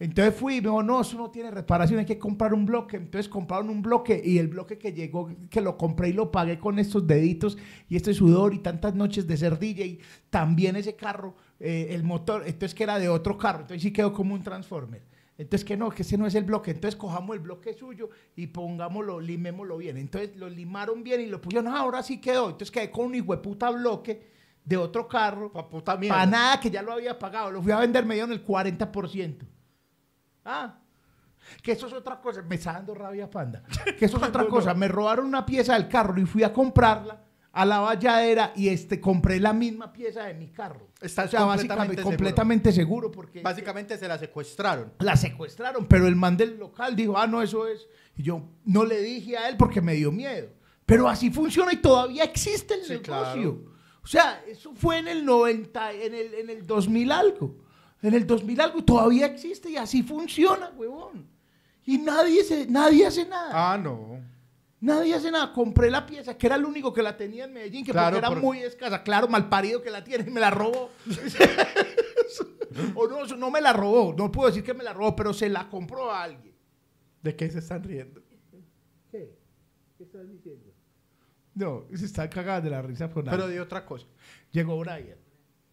Entonces fui y me dijo, no, eso no tiene reparación, hay que comprar un bloque. Entonces compraron un bloque y el bloque que llegó, que lo compré y lo pagué con estos deditos y este sudor y tantas noches de ser DJ, también ese carro, eh, el motor, entonces que era de otro carro, entonces sí quedó como un transformer. Entonces que no, que ese no es el bloque, entonces cojamos el bloque suyo y pongámoslo, limémoslo bien. Entonces lo limaron bien y lo pusieron, ah, ahora sí quedó. Entonces quedé con un hijo puta bloque de otro carro. Para nada, que ya lo había pagado. Lo fui a vender, me dieron el 40%. Ah, que eso es otra cosa. Me está dando rabia, panda. Que eso es otra No, no. cosa. Me robaron una pieza del carro y fui a comprarla a la valladera y este, compré la misma pieza de mi carro. Estás o sea, completamente básicamente seguro. completamente seguro porque Básicamente se la secuestraron. la secuestraron, pero el man del local dijo, ah, no, eso es. Y yo no le dije a él porque me dio miedo. Pero así funciona y todavía existe el Sí, negocio. claro. O sea, eso fue en el 90, en el, en el 2000 algo. En el 2000 algo y todavía existe y así funciona, huevón. Y nadie, se, nadie hace nada. Ah, no. Nadie hace nada. Compré la pieza, que era el único que la tenía en Medellín, que Claro, porque era por- muy escasa. Claro, mal parido que la tiene y me la robó. o no, no me la robó. No puedo decir que me la robó, pero se la compró a alguien. ¿De qué se están riendo? ¿Qué? ¿Qué estás diciendo? No, se está cagando de la risa con Pero algo. de otra cosa. Llegó Brian.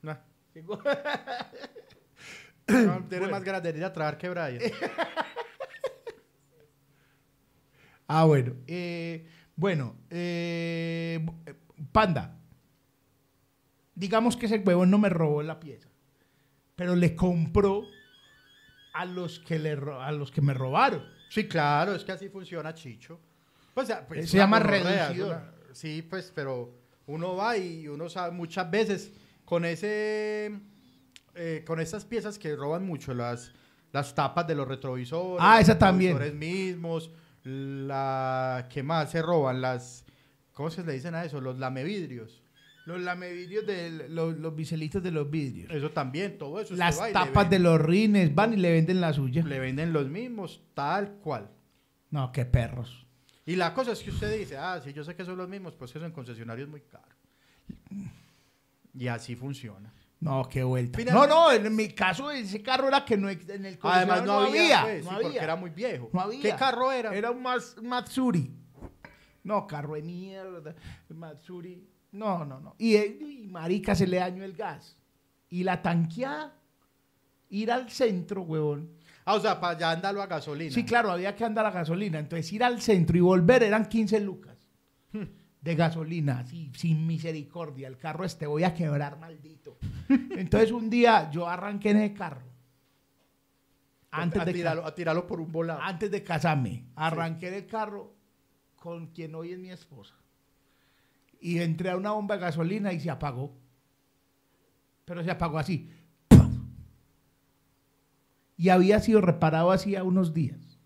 Nah. Llegó- No, tiene Bueno. más ganas de ir a trabajar que Brian. Ah, bueno. eh, bueno, eh, Panda. digamos que ese huevón no me robó la pieza, pero le compró a los que, le, a los que me robaron. Sí, claro, es que así funciona Chicho. Pues, pues, Se una llama una- Sí, pues, pero uno va y uno sabe muchas veces con ese, eh, con esas piezas que roban mucho, las, las tapas de los retrovisores. Ah, los esa también. retrovisores mismos, la, ¿qué más se roban? Las, ¿cómo se le dicen a eso? Los lamevidrios. Los lamevidrios de los, los biselitos de los vidrios. Eso también, todo eso. Las va tapas de los rines van y le venden la suya. Le venden los mismos, tal cual. No, qué perros. Y la cosa es que usted dice, ah, sí, yo sé que son los mismos, pues que son concesionarios muy caros. Y así funciona. No, qué vuelta. No, no, en mi caso ese carro era que no en el Además no, había, pues, no sí, había. porque era muy viejo. No había. ¿Qué carro era? Era un Matsuri. No, carro de mierda. Matsuri. No, no, no. Y, eh, y marica se le dañó el gas. Y la tanqueada, ir al centro, huevón. Ah, o sea, para ya andarlo a gasolina. Sí, claro, había que andar a gasolina. Entonces ir al centro y volver eran 15 lucas de gasolina, así, sin misericordia. El carro este voy a quebrar, maldito. Entonces un día yo arranqué en el carro. Antes a, de, tirarlo, a tirarlo por un volado. antes de casarme, arranqué en el carro con quien hoy es mi esposa. Y entré a una bomba de gasolina y se apagó. Pero se apagó así. Y había sido reparado hacía unos días.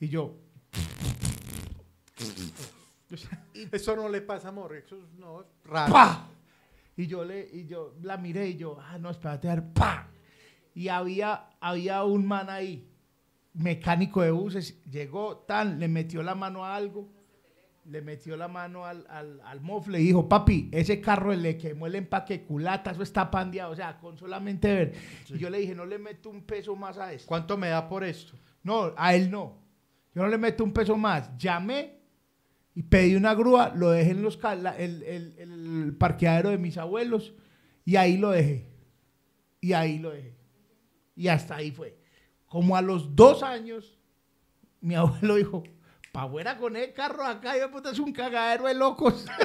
Y yo, Eso no le pasa, amor. Eso es no, es raro. ¡pa! Y yo, le, y yo la miré y yo, ah, no, espérate, a ver, ¡pa! Y había, había un man ahí, mecánico de buses, llegó, tan, le metió la mano a algo, le metió la mano al, al, al mofle y dijo, papi, ese carro le quemó el empaque culata, eso está pandeado, o sea, con solamente ver. Y yo le dije, no le meto un peso más a esto. ¿Cuánto me da por esto? No, a él no. Yo no le meto un peso más. Llamé y pedí una grúa, lo dejé en los, la- el, el- el parqueadero de mis abuelos y ahí lo dejé. Y ahí lo dejé. Y hasta ahí fue. Como a los dos años, mi abuelo dijo, pa' afuera con el carro acá, yo puta, es un cagadero de locos.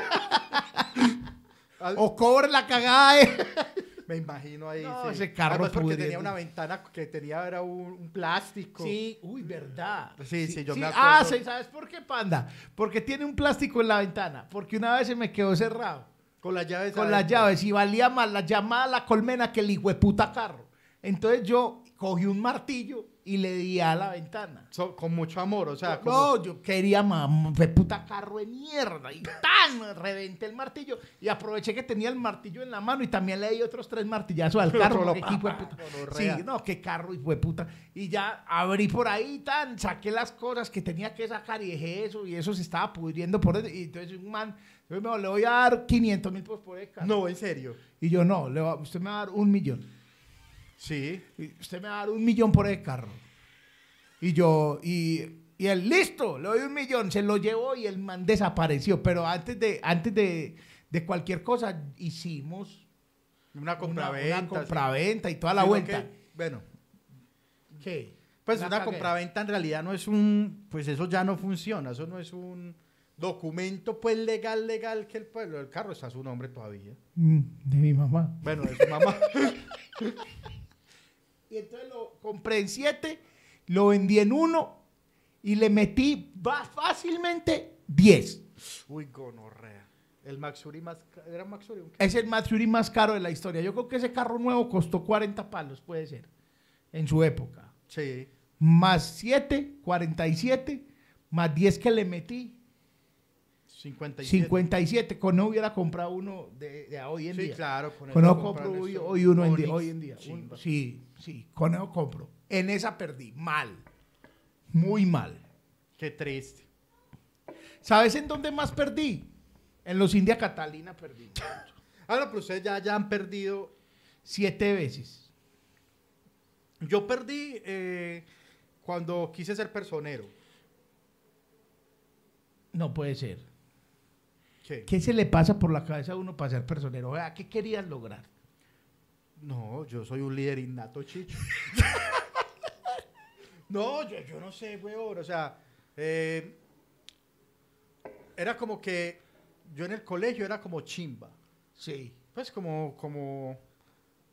O cobre la cagada de... Me imagino ahí. No, sí. ese carro Además porque tenía una ventana que tenía era un, un plástico. Sí, uy, verdad. Sí, sí, yo me Ah, acuerdo. sí, ¿sabes por qué, panda? Porque tiene un plástico en la ventana. Porque una vez se me quedó cerrado Con las llaves. con las llaves y valía más la llamada a la colmena que el hijueputa carro. Entonces yo cogí un martillo y le di a la ventana. So- con mucho amor, o sea, como- No, yo quería mam, fue puta carro de mierda y tan reventé el martillo y aproveché que tenía el martillo en la mano y también le di otros tres martillazos al carro. Porque puta. Sí, no, qué carro y fue puta. Y ya abrí por ahí tan, saqué las cosas que tenía que sacar y dejé eso y eso se estaba pudriendo por eso. Y entonces un man, yo me le voy a dar 500 mil por el carro. No, en serio. Y yo no, le va- usted me va a dar un millón. Sí. Y usted me va a dar un millón por el carro. Y yo, y, y él, listo, le doy un millón, se lo llevó y el man desapareció. Pero antes de, antes de, de cualquier cosa, hicimos Una compraventa. una compraventa y toda la vuelta. que, bueno, ¿Qué? pues La una cagué. compraventa en realidad no es un, pues eso ya no funciona, eso no es un documento pues legal, legal que el pueblo, el carro está a su nombre todavía. Mm, De mi mamá. Bueno, de su mamá. Y entonces lo compré en 7, lo vendí en 1 y le metí fácilmente 10. Uy, gonorrea. El Maxuri más, ¿era Maxuri? Es el Matsuri más caro de la historia. Yo creo que ese carro nuevo costó 40 palos, puede ser, en su época. Sí. Más 7, 47, más 10 que le metí, 57. 57. Con no hubiera comprado uno de, de hoy en Sí, día. claro. Con no compro hoy, uno en día, hoy en día. Un- sí, sí, con eso compro. En esa perdí, mal. Muy mal. Qué triste. ¿Sabes en dónde más perdí? En los India Catalina perdí. Ah, no, pero ustedes ya, ya han perdido. Siete veces. Yo perdí eh, cuando quise ser personero. No puede ser. ¿Qué? ¿Qué se le pasa por la cabeza a uno para ser personero? O sea, ¿Qué querías lograr? No, yo soy un líder innato, chicho. no, yo, yo no sé, weón. O sea, eh, era como que yo en el colegio era como chimba. Sí. pues como, como,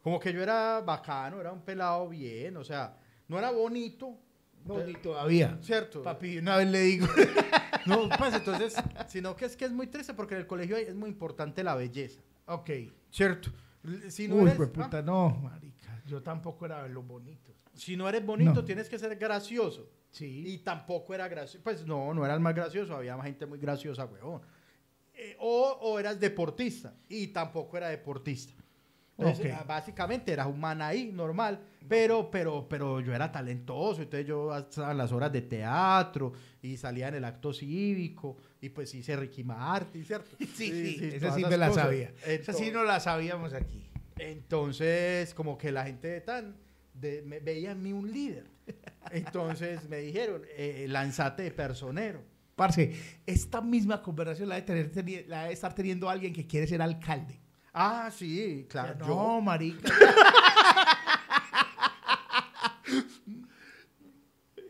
como que yo era bacano, era un pelado bien, o sea, no era bonito, No, ni todavía. ¿cierto? Papi, una vez le digo. No, pues entonces, sino que es que es muy triste porque en el colegio es muy importante la belleza, ok. ¿cierto? Si no, Uy, eres, pues puta, no, marica. Yo tampoco era de los bonitos. ah, si no eres bonito, No. tienes que ser gracioso. Sí. Y tampoco era gracioso. Pues no, no era el más gracioso, había más gente muy graciosa, huevón. Eh, o, o eras deportista, y tampoco era deportista. Entonces, ah, básicamente era un man ahí, normal, pero, pero, pero yo era talentoso, entonces yo estaba en las horas de teatro y salía en el acto cívico y pues hice Ricky Martin, ¿cierto? Sí, sí, esa sí me la cosas. sabía. Esa sí no la sabíamos aquí. entonces, como que la gente tan de- me, veía en mí un líder. Entonces me dijeron, eh, lánzate de personero. Parce, esta misma conversación la de, tener, la de estar teniendo alguien que quiere ser alcalde. Ah, sí, claro. no, yo- marica.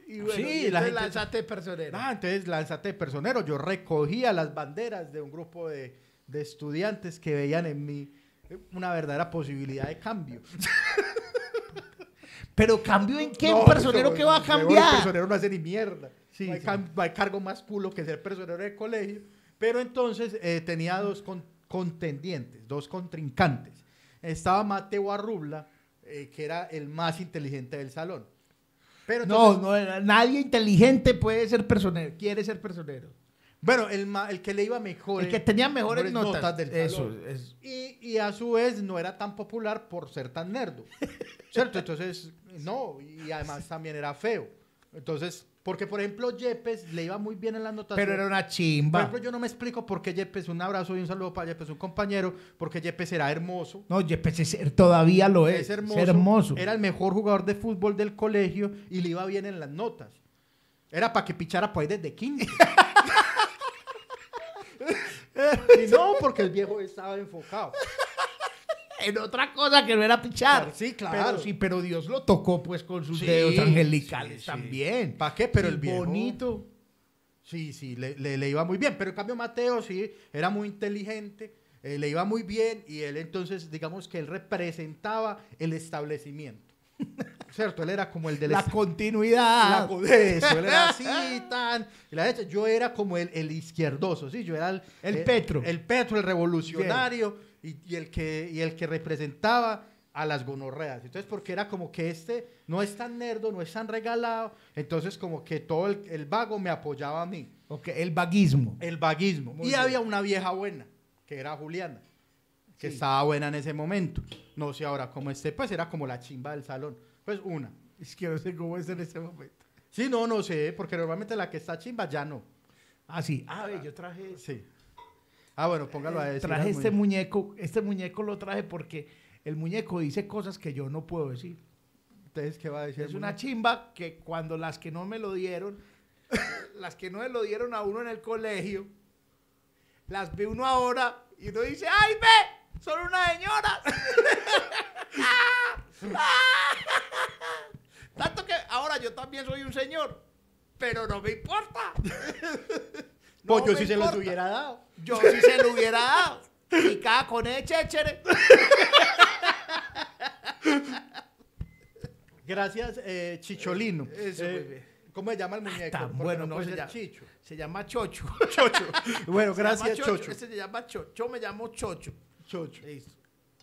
y bueno, Sí, y la gente- lanzaste personero. Ah, entonces lánzate de personero. Yo recogía las banderas de un grupo de, de estudiantes que veían en mí una verdadera posibilidad de cambio. Pero cambio en qué? No, ¿Un personero que va a huevón, El cambiar? personero no hace ni mierda. Sí, no, hay sí. cam- no hay cargo más culo que ser personero de colegio. Pero entonces eh, tenía dos con- contendientes, dos contrincantes. Estaba Mateo Arrubla, eh, que era el más inteligente del salón. Pero No, entonces- no, nadie inteligente puede ser personero, quiere ser personero. Bueno, el, el que le iba mejor. El que tenía mejores, mejores notas. del Eso, salón. Y, y a su vez no era tan popular por ser tan nerdo. ¿Cierto? Entonces, no, y además también era feo. Entonces, porque por ejemplo, Yepes le iba muy bien en las notas. Pero era una Por chimba. ejemplo, yo no me explico por qué Yepes, un abrazo y un saludo para Yepes, un compañero, porque Yepes era hermoso. No, Yepes es- todavía lo es. Es hermoso, Es hermoso. Era el mejor jugador de fútbol del colegio y le iba bien en las notas. Era para que pichara por ahí desde 15. y no, porque el viejo estaba enfocado. En otra cosa que no era pichar. Sí, claro. Pero sí, pero Dios lo tocó pues con sus Sí, dedos angelicales sí, también. ¿Pa' qué? Pero el viejo- bonito. Sí, sí, le, le- le iba muy bien. Pero en cambio Mateo sí, era muy inteligente, eh, le iba muy bien y él entonces, digamos que él representaba el establecimiento. ¿Cierto? Él era como el del La continuidad. la eso, él era así, tan. la. Yo era como el, el izquierdoso, ¿sí? Yo era el, El Petro. El Petro, el revolucionario y, y el que, y el que representaba a las gonorreas. Entonces, porque era como que este no es tan nerdo, no es tan regalado, entonces como que todo el, el vago me apoyaba a mí. Ok, el vaguismo. El vaguismo. Muy y bien. había una vieja buena, que era Juliana, que Sí. estaba buena en ese momento. No sé ahora cómo esté, pues era como la chimba del salón. Pues una. Es que no sé cómo es en este momento. Sí, no, no sé, porque normalmente la que está chimba ya no. Ah, sí. Ah, ve, yo traje... Sí. Ah, bueno, póngalo a decir. traje este muñeco. Este muñeco lo traje porque el muñeco dice cosas que yo no puedo decir. Entonces, ¿qué va a decir? Es una chimba que cuando las que no me lo dieron, las que no me lo dieron a uno en el colegio, las ve uno ahora y uno dice, ¡ay, ve! Son unas señoras. Tanto que ahora yo también soy un señor, pero no me importa. Pues yo sí se los hubiera dado. Yo sí se lo hubiera dado. Y cada con ese chéchere. Gracias, eh, Chicholino. Eso, Eh, muy bien. ¿Cómo se llama el muñeco? Porque bueno, no se llama. Chicho. Se llama Chocho. Chocho. Bueno, Se gracias, Chocho. Ese se llama Chocho. Yo me llamo Chocho. Chocho. Listo.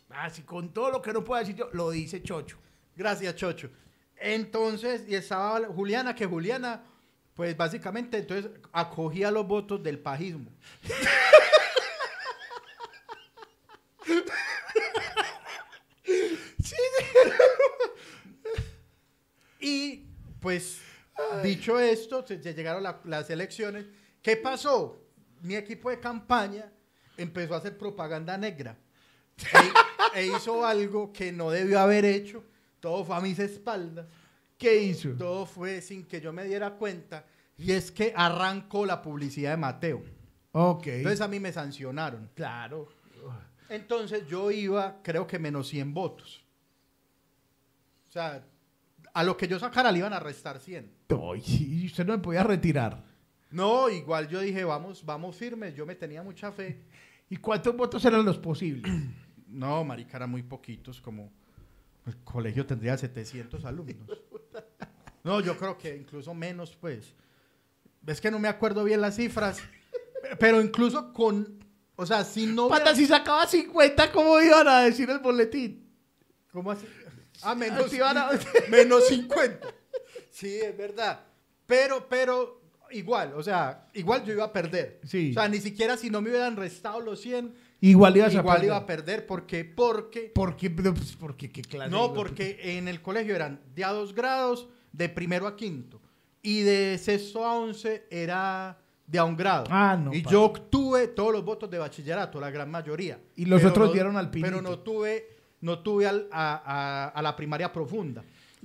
Así con todo lo que no puedo decir yo, lo dice Chocho. Gracias, Chocho. Entonces, y estaba Juliana, que Juliana, pues básicamente, entonces acogía los votos del pajismo. Y pues, dicho esto, se, se llegaron la- las elecciones. ¿Qué pasó? Mi equipo de campaña empezó a hacer propaganda negra. E, e hizo algo que no debió haber hecho. Todo fue a mis espaldas. ¿Qué hizo? Todo fue sin que yo me diera cuenta. Y es que arrancó la publicidad de Mateo. Ok. Entonces a mí me sancionaron. claro. Entonces yo iba, creo que menos 100 votos. O sea, a lo que yo sacara le iban a restar 100. Ay, sí, usted no me podía retirar. No, igual yo dije, vamos, vamos firmes. Yo me tenía mucha fe. ¿Y cuántos votos eran los posibles? No, marica, eran muy poquitos, como el colegio tendría 700 alumnos. No, yo creo que incluso menos, pues. Es que no me acuerdo bien las cifras, pero incluso con, o sea, si no... hubiera- Pata, si sacaba 50, ¿cómo iban a decir el boletín? ¿Cómo así? Ah, menos, a- menos 50. Sí, es verdad. Pero, pero, igual, o sea, igual yo iba a perder. Sí. O sea, ni siquiera si no me hubieran restado los 100, Igual ibas a igual iba a perder. porque Porque, ¿Por qué? Pero, pues, porque qué clase no, porque en el colegio eran de a dos grados, de primero a quinto. Y de sexto a once era de a un grado. Ah, no, Y yo obtuve todos los votos de bachillerato, la gran mayoría. Y los Pero otros no- dieron al Pero pinito. no tuve, no tuve al- a, a- a la primaria profunda.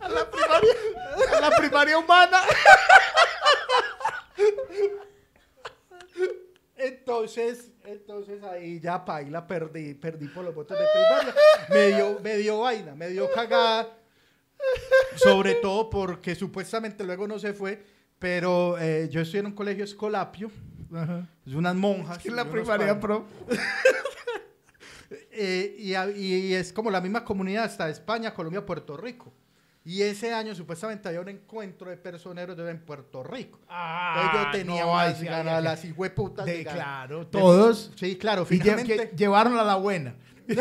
A la primaria, a la primaria humana. Entonces, entonces ahí ya paila perdí, perdí por los votos de primaria. Me dio, me dio vaina, me dio cagada. Sobre todo porque supuestamente luego no se fue, pero eh, yo estoy en un colegio escolapio, es unas monjas. En la primaria pro. Eh, y, y es como la misma comunidad hasta España, Colombia, Puerto Rico. Y ese año supuestamente había un encuentro de personeros de en Puerto Rico. Entonces yo tenía Ah, no, más sí ganas, las hijueputas de- de claro, De- todos. Sí, claro, Y lle- finalmente. que llevaron a la buena.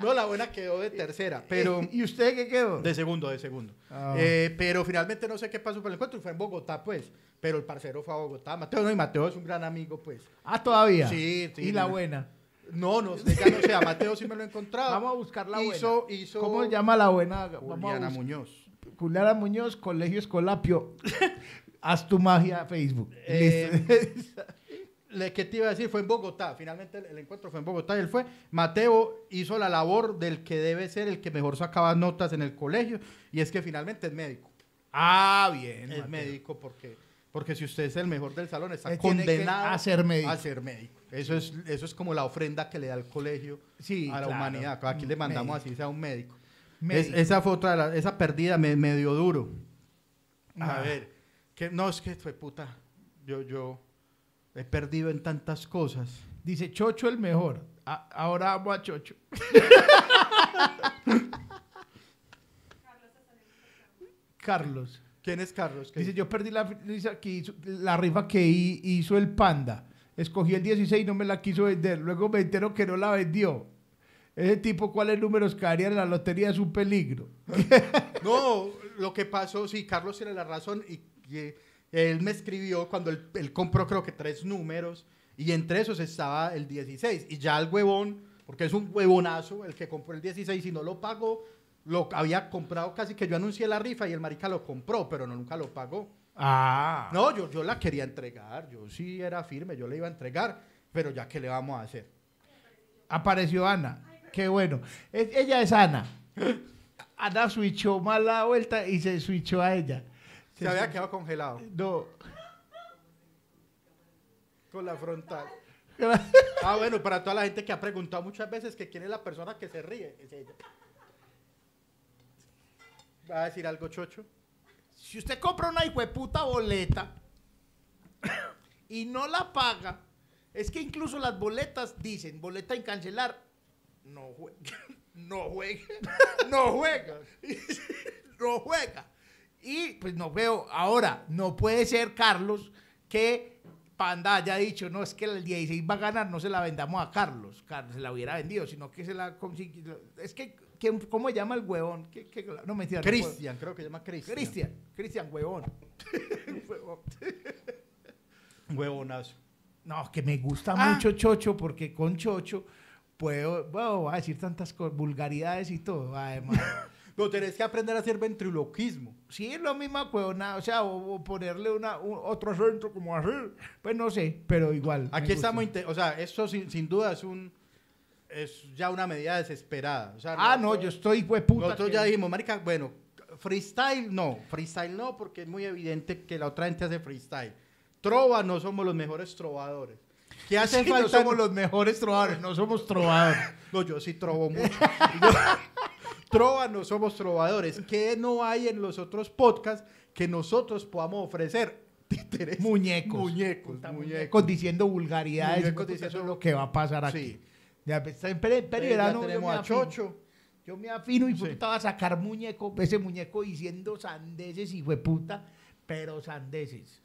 No, la buena quedó de tercera, pero ¿Y usted qué quedó? de segundo, de segundo. Ah. Eh, pero finalmente no sé qué pasó con el encuentro, y fue en Bogotá, pues. Pero el parcero fue a Bogotá. Mateo no, y Mateo es un gran amigo, pues. Ah, todavía. Sí, sí, Y la buena. No, no ya no sé, a Mateo sí me lo he encontrado. Vamos a buscar la hizo, buena. Hizo ¿Cómo se llama la buena? Juliana. Muñoz. Juliana Muñoz, Colegio Escolapio. Haz tu magia Facebook. Eh, ¿Qué te iba a decir? Fue en Bogotá. Finalmente el, el encuentro fue en Bogotá y él fue. Mateo hizo la labor del que debe ser el que mejor sacaba notas en el colegio. Y es que finalmente es médico. ah, bien. Es Mateo. médico porque, porque si usted es el mejor del salón, está que condenado a ser médico. a ser médico. Eso es, eso es como la ofrenda que le da el colegio Sí, a la claro. humanidad. Aquí le mandamos Médico. así sea un médico. Es- Médico. esa fue otra, las- esa pérdida me, me dio duro. A Ah. ver, que, no, es que fue puta. Yo, yo he perdido en tantas cosas. Dice Chocho el mejor. A- ahora amo a Chocho. Carlos. ¿Quién es Carlos? ¿Qué Dice, yo perdí la, rifa que hizo, la rifa que hi- hizo el panda. Escogí el 16 y no me la quiso vender. Luego me entero que no la vendió. Ese tipo, ¿cuáles números caerían en la lotería? Es un peligro. No, lo que pasó, sí, Carlos tiene la razón y, y él me escribió cuando él, él compró creo que tres números y entre esos estaba el 16 y ya el huevón, porque es un huevonazo el que compró el 16 y no lo pagó, lo había comprado casi que yo anuncié la rifa y el marica lo compró, pero no, nunca lo pagó. Ah. No, yo, yo la quería entregar, yo sí era firme, yo le iba a entregar, pero ya que le vamos a hacer. Apareció Ana. Qué bueno. Es- ella es Ana. Ana switchó mal la vuelta y se switchó a ella. Se había quedado congelado No. con la frontal. Ah, bueno, para toda la gente que ha preguntado muchas veces que quién es la persona que se ríe, es ella. ¿Va a decir algo, Chocho? Si usted compra una puta boleta y no la paga, es que incluso las boletas dicen, boleta en cancelar, no juega, no juega, no juega, no juega. Y pues no veo, ahora, no puede ser, Carlos, que Panda haya dicho, no, es que el 16 va a ganar, no se la vendamos a Carlos, Carlos se la hubiera vendido, sino que se la consiguió. Es que, ¿quién- ¿cómo se llama el huevón? ¿Qué- qué- no, mentira. no puedo. Cristian, creo que se llama Cristian. Cristian, Cristian, huevón. Huevón. Huevonazo. No, que me gusta Ah. mucho Chocho porque con Chocho puedo, bueno, voy a decir tantas cosas, vulgaridades y todo, además. No, tenés que aprender a hacer ventriloquismo. sí, es lo mismo, huevona, o sea, o, o ponerle una, un- otro acento como así, pues no sé, pero igual. Aquí estamos, o sea, esto sin, sin duda es un es ya una medida desesperada. O sea, Ah, no, yo estoy, hueputa. Nosotros que- ya dijimos, marica, bueno, freestyle no, freestyle no, porque es muy evidente que la otra gente hace freestyle. Trova no somos los mejores trovadores. ¿Qué hace Es que no falta? somos los mejores trovadores, no somos trovadores. No, yo sí trovo mucho. yo, trova no somos trovadores. ¿Qué no hay en los otros podcasts que nosotros podamos ofrecer? Títeres. Muñecos. Muñecos, muñecos. diciendo vulgaridades. Muñecos diciendo- Eso es lo que va a pasar aquí. Sí. Ya, pues, en pere- pere- ya verano, yo tenemos a afino. Chocho. Yo me afino y Sí. puta va a sacar muñeco, ese muñeco diciendo sandeces y fue puta, pero sandeces.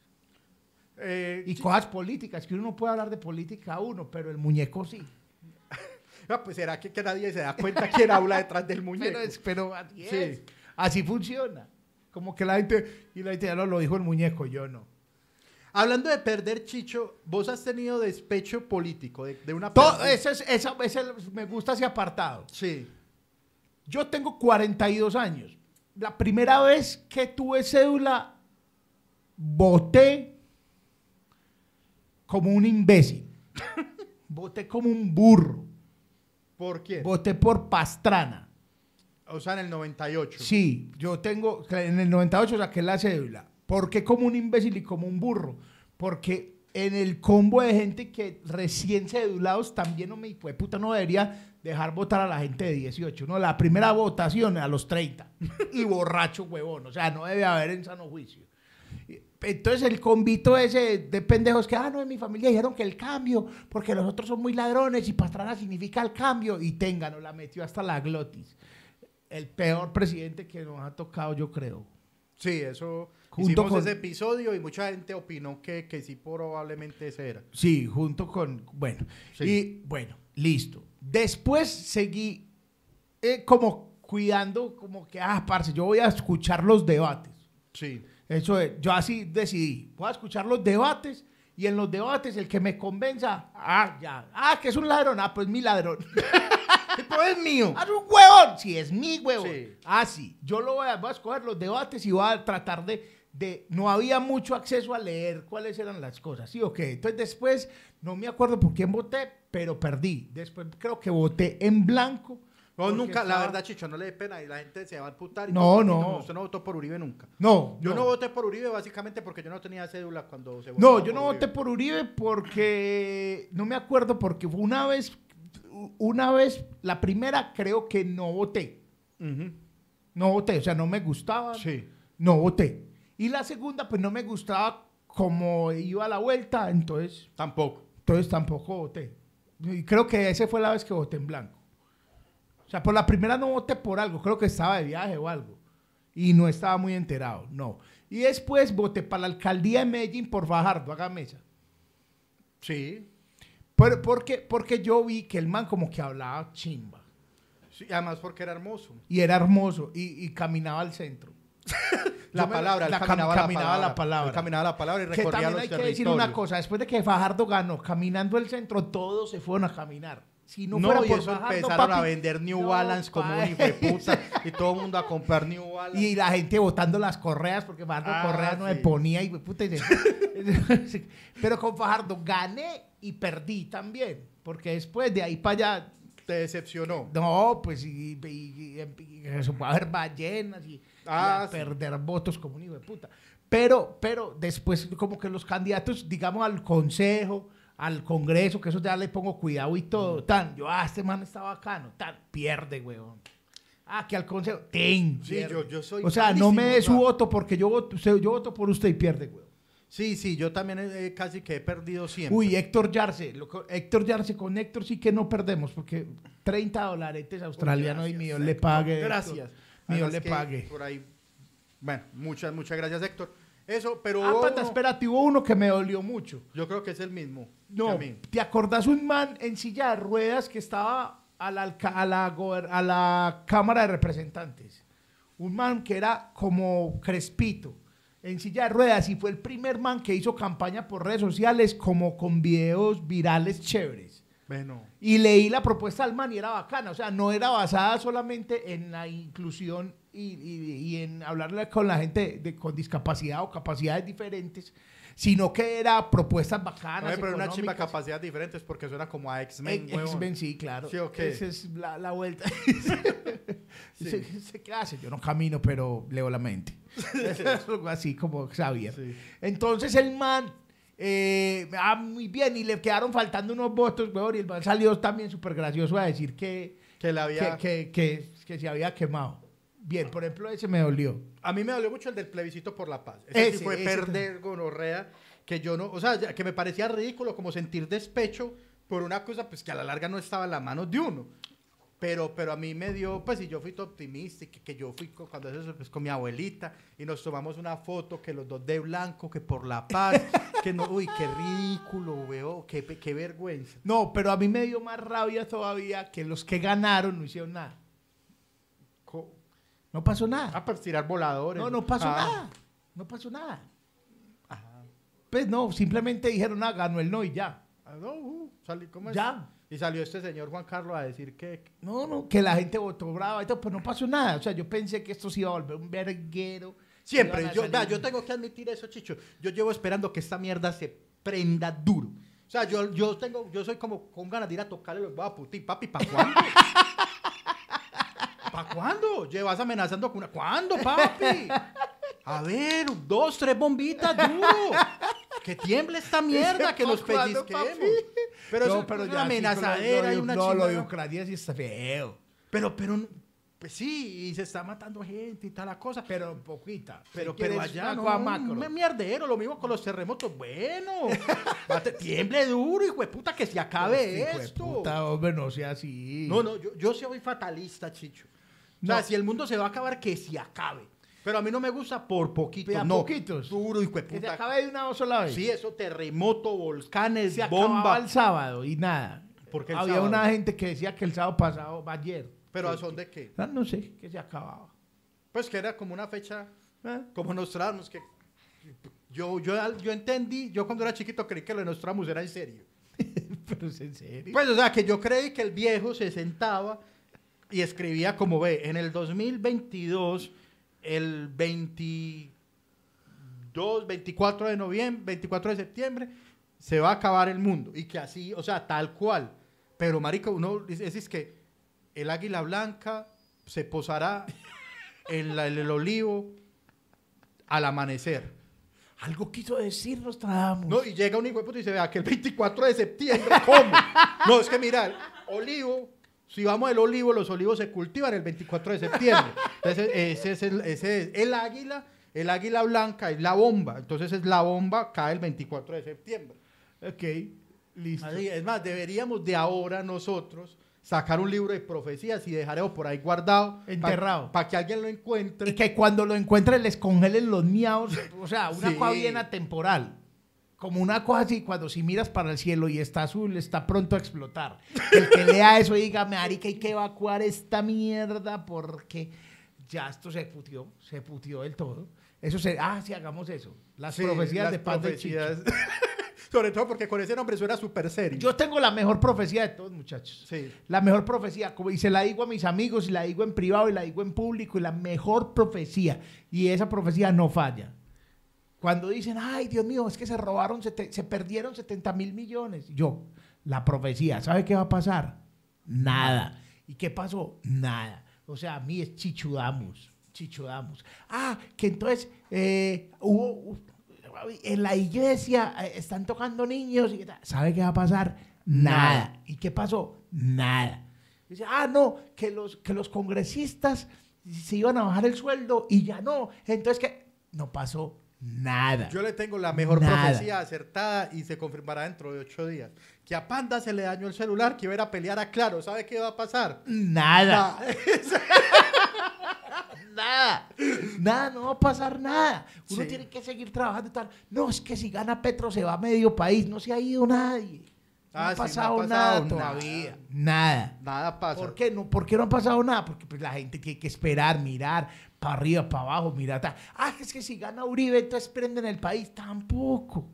Eh, Y cosas políticas, que uno no puede hablar de política a uno, pero el muñeco sí. ah, pues será que, que nadie se da cuenta quién habla detrás del muñeco. Pero, es, pero así Sí. es. Así funciona. Como que la gente, y la gente ya no lo dijo el muñeco, yo no. Hablando de perder chicho, vos has tenido despecho político de, de una Todo, persona- ese es, esa- ese me gusta ese apartado. Sí. Yo tengo 42 años. La primera vez que tuve cédula, voté como un imbécil. voté como un burro. ¿Por qué? Voté por Pastrana. O sea, en el 98. Sí, yo tengo, en el 98 saqué la cédula. ¿Por qué como un imbécil y como un burro? Porque en el combo de gente que recién cedulados también no me fue puta, no debería dejar votar a la gente de 18. No, la primera votación a los 30. y borracho huevón. O sea, no debe haber en sano juicio. Entonces el convito ese de pendejos que, ah, no, en mi familia dijeron que el cambio, porque los otros son muy ladrones y Pastrana significa el cambio. Y tenga, nos la metió hasta la glotis. El peor presidente que nos ha tocado, yo creo. Sí, eso. Junto hicimos con- ese episodio y mucha gente opinó que, que sí, probablemente ese era. Sí, junto con, bueno, Sí. y bueno, listo. Después seguí eh, como cuidando, como que, ah, parce, yo voy a escuchar los debates. Sí. Eso es, yo así decidí, voy a escuchar los debates y en los debates el que me convenza, ah, ya, ah, que es un ladrón, ah, pues mi ladrón. Tipo, es mío. ¡Ah, es un huevón! Sí, es mi huevón. Sí. Ah, sí. Yo lo voy a, voy a escoger los debates y voy a tratar de, de... No había mucho acceso a leer cuáles eran las cosas. ¿Sí o qué? Entonces después, no me acuerdo por quién voté, pero perdí. Después creo que voté en blanco. No, nunca, la verdad, Chicho, no le dé pena y la gente se va a amputar. y No, todo, no. Usted no votó por Uribe nunca. No, Yo no. voté por Uribe básicamente porque yo no tenía cédula cuando se votó. No, yo no voté por Uribe porque no me acuerdo porque fue una vez, una vez, la primera creo que no voté. No voté, o sea, no me gustaba. Sí. No voté. Y la segunda, pues no me gustaba como iba a la vuelta, entonces, Tampoco. entonces tampoco voté. Y creo que esa fue la vez que voté en blanco. O sea, por la primera no voté por algo, creo que estaba de viaje o algo. Y no estaba muy enterado, no. Y después voté para la alcaldía de Medellín por Fajardo, haga mesa. Sí. Pero, porque, porque yo vi que el man como que hablaba chimba. Sí, Además porque era hermoso. Y era hermoso y, y caminaba al centro. La palabra, la cam- caminaba, la, caminaba palabra. la palabra. Él caminaba la palabra y Que recorría también los hay que territorios. decir una cosa, después de que Fajardo ganó, caminando el centro, todos se fueron a caminar. Si no, No, fuera y por eso Fajardo, empezaron a papi, vender New no, Balance como un hijo de puta y todo el mundo a comprar New Balance. Y la gente botando las correas, porque Fajardo Ah, correa no sí. me ponía y puta, y se- Pero con Fajardo gané y perdí también, porque después de ahí para allá Te decepcionó. No, pues y, y- y- y eso puede haber ballenas y, y Ah, a sí. perder votos como un hijo de puta. Pero, pero después como que los candidatos, digamos, al consejo, al congreso, que eso ya le pongo cuidado y todo, tan, yo, ah, este man está bacano, tan, pierde, weón. Ah, que al consejo, ten, Sí, yo- yo soy O sea, no me dé su voto porque yo voto, usted- yo voto por usted y pierde, weón. Sí, sí, yo también eh, casi que he perdido siempre. Uy, Héctor Yarse, lo Héctor Yarse, con Héctor sí que no perdemos, porque 30 dolaretes australianos y gracias, mío le pague. Héctor. Mío Además le pague. Por ahí. Bueno, muchas, muchas gracias, Héctor. Eso, pero Ah, pata, uno- espérate, hubo uno que me dolió mucho. yo creo que es el mismo. que No, a mí. ¿te acordás un man en silla de ruedas que estaba a la, a la, a la Cámara de Representantes? Un man que era como crespito, en silla de ruedas, y fue el primer man que hizo campaña por redes sociales como con videos virales chéveres. Bueno, Y leí la propuesta del man y era bacana. O sea, no era basada solamente en la inclusión y, y- y en hablarle con la gente de- con discapacidad o capacidades diferentes, sino que era propuestas bacanas. ver, pero una chimba capacidades diferentes porque suena como a X-Men. Huevón. X-Men, sí, claro. Sí, ¿o qué? Esa es la, la vuelta. Sí. Se- se- ¿Qué hace? Yo no camino, pero leo la mente. Algo así como Xavier. Sí. Entonces el man, eh, ah, muy bien, y le quedaron faltando unos votos, weón, y el man salió también súper gracioso a decir que, Que la había... que, que, que, se había quemado. Bien, por ejemplo, ese me dolió. A mí me dolió mucho el del plebiscito por la paz. Ese, sí Ese, fue ese perder gonorrea, que yo no, o sea, que me parecía ridículo como sentir despecho por una cosa pues que a la larga no estaba en las manos de uno. Pero, pero a mí me dio, pues, y yo fui todo optimista, y que, que yo fui cuando eso, pues, con mi abuelita, y nos tomamos una foto, que los dos de blanco, que por la paz, que no, uy, qué ridículo, veo, qué, qué vergüenza. No, pero a mí me dio más rabia todavía que los que ganaron no hicieron nada. No pasó nada. Ah, pues tirar voladores. No, no pasó Ah. nada. No pasó nada. Ajá. Pues no, simplemente dijeron, ah, ganó el no y ya. Ah, no, uh, salí- ¿cómo es? Ya. Y salió este señor Juan Carlos a decir que, No, no, que la gente votó brava y todo, pues no pasó nada. O sea, yo pensé que esto se iba a volver un verguero. Siempre, yo, yo tengo que admitir eso, Chicho. Yo llevo esperando que esta mierda se prenda duro. O sea, yo, yo tengo, yo soy como con ganas de ir a tocarle los a. Papi, ¿para cuándo? ¿Para cuándo? Llevas amenazando con una. ¿Cuándo, papi? A ver, dos, tres bombitas, duro. Que tiemble esta mierda, que nos ¿Pa' cuándo, pellizquemos. Pero no, eso pero es ya una lo- amenazadera lo y una No, lo de. Ucrania sí está feo. Pero, pero, pues sí, y se está matando gente y tal la cosa. Pero poquita. Pero, pero allá no, macro. un mierdero, lo mismo con los terremotos. Bueno, mate- tiemble duro, hijo de puta, que se acabe Hijo de esto. puta, hombre, no sea así. No, no, yo, yo soy fatalista, Chicho. O sea, No. si el mundo se va a acabar, que se acabe. Pero a mí no me gusta por poquitos, De a no. poquitos. Duro, de Que se acabe de una sola vez. Sí, eso, terremoto, volcanes, se acababa bomba. el sábado y nada. ¿Por qué el Había sábado? una gente que decía que el sábado pasado, ayer. Pero ¿a son de qué? Ah, no sé, que se acababa. Pues que era como una fecha, ¿Eh? como Nostradamus, que yo, yo, yo entendí, yo cuando era chiquito creí que lo de Nostradamus era en serio. Pero es en serio. Pues, o sea, que yo creí que el viejo se sentaba y escribía como ve, en el 2022, el 22, 24 de noviembre, 24 de septiembre, se va a acabar el mundo. Y que así, o sea, tal cual. Pero, marico, uno dice, es, es que el águila blanca se posará en, la- en el olivo al amanecer. Algo quiso decir Nostradamus. No, y llega un hijo y dice, vea, que el 24 de septiembre, ¿cómo? no, es que mira, olivo, si vamos al olivo, los olivos se cultivan el 24 de septiembre. Entonces, ese es el, ese es el águila, el águila blanca es la bomba. Entonces, es la bomba, cae el 24 de septiembre. Ok, listo. Así, es más, deberíamos de ahora nosotros sacar un libro de profecías y dejarlo por ahí guardado. Enterrado. Para que alguien lo encuentre. Y que cuando lo encuentren les congelen los miaos. O sea, una Sí. atemporal. Como una cosa así, cuando si miras para el cielo y está azul, está pronto a explotar. El que lea eso y diga, marica, hay que evacuar esta mierda porque ya esto se putió, se putió del todo. Eso se, ah, sí, hagamos eso. Las Sí, profecías las de paz de Chicho. profecías. Sobre todo porque con ese nombre suena súper serio. Yo tengo la mejor profecía de todos, muchachos. Sí. La mejor profecía, como y se la digo a mis amigos, y la digo en privado, y la digo en público, y la mejor profecía, y esa profecía no falla. Cuando dicen, ay, Dios mío, es que se robaron, se perdieron 70 mil millones. Yo, la profecía, ¿sabe qué va a pasar? Nada. ¿Y qué pasó? Nada. O sea, a mí es chichudamos, chichudamos. Ah, que entonces eh, hubo, hubo- en la iglesia eh, están tocando niños. Y. ¿Sabe qué va a pasar? Nada. ¿Y qué pasó? Nada. Dice, ah, no, que los, que los congresistas se iban a bajar el sueldo y ya no. Entonces, que no pasó nada. Yo le tengo la mejor Nada. profecía acertada y se confirmará dentro de ocho días. Que a Panda se le dañó el celular, que iba a ir a pelear a Claro. ¿Sabe qué va a pasar? Nada. Nada. Nada, no va a pasar nada. Uno Sí. tiene que seguir trabajando y tal. No, es que si gana Petro se va a medio país. No se ha ido nadie. No Ah, ha sí, no ha pasado, pasado nada nada. todavía. Nada. Nada pasa. ¿Por qué, no, ¿Por qué no ha pasado nada? Porque pues, la gente tiene que esperar, mirar para arriba, para abajo, mirar. tal. Ah, es que si gana Uribe, entonces prenden el país. Tampoco.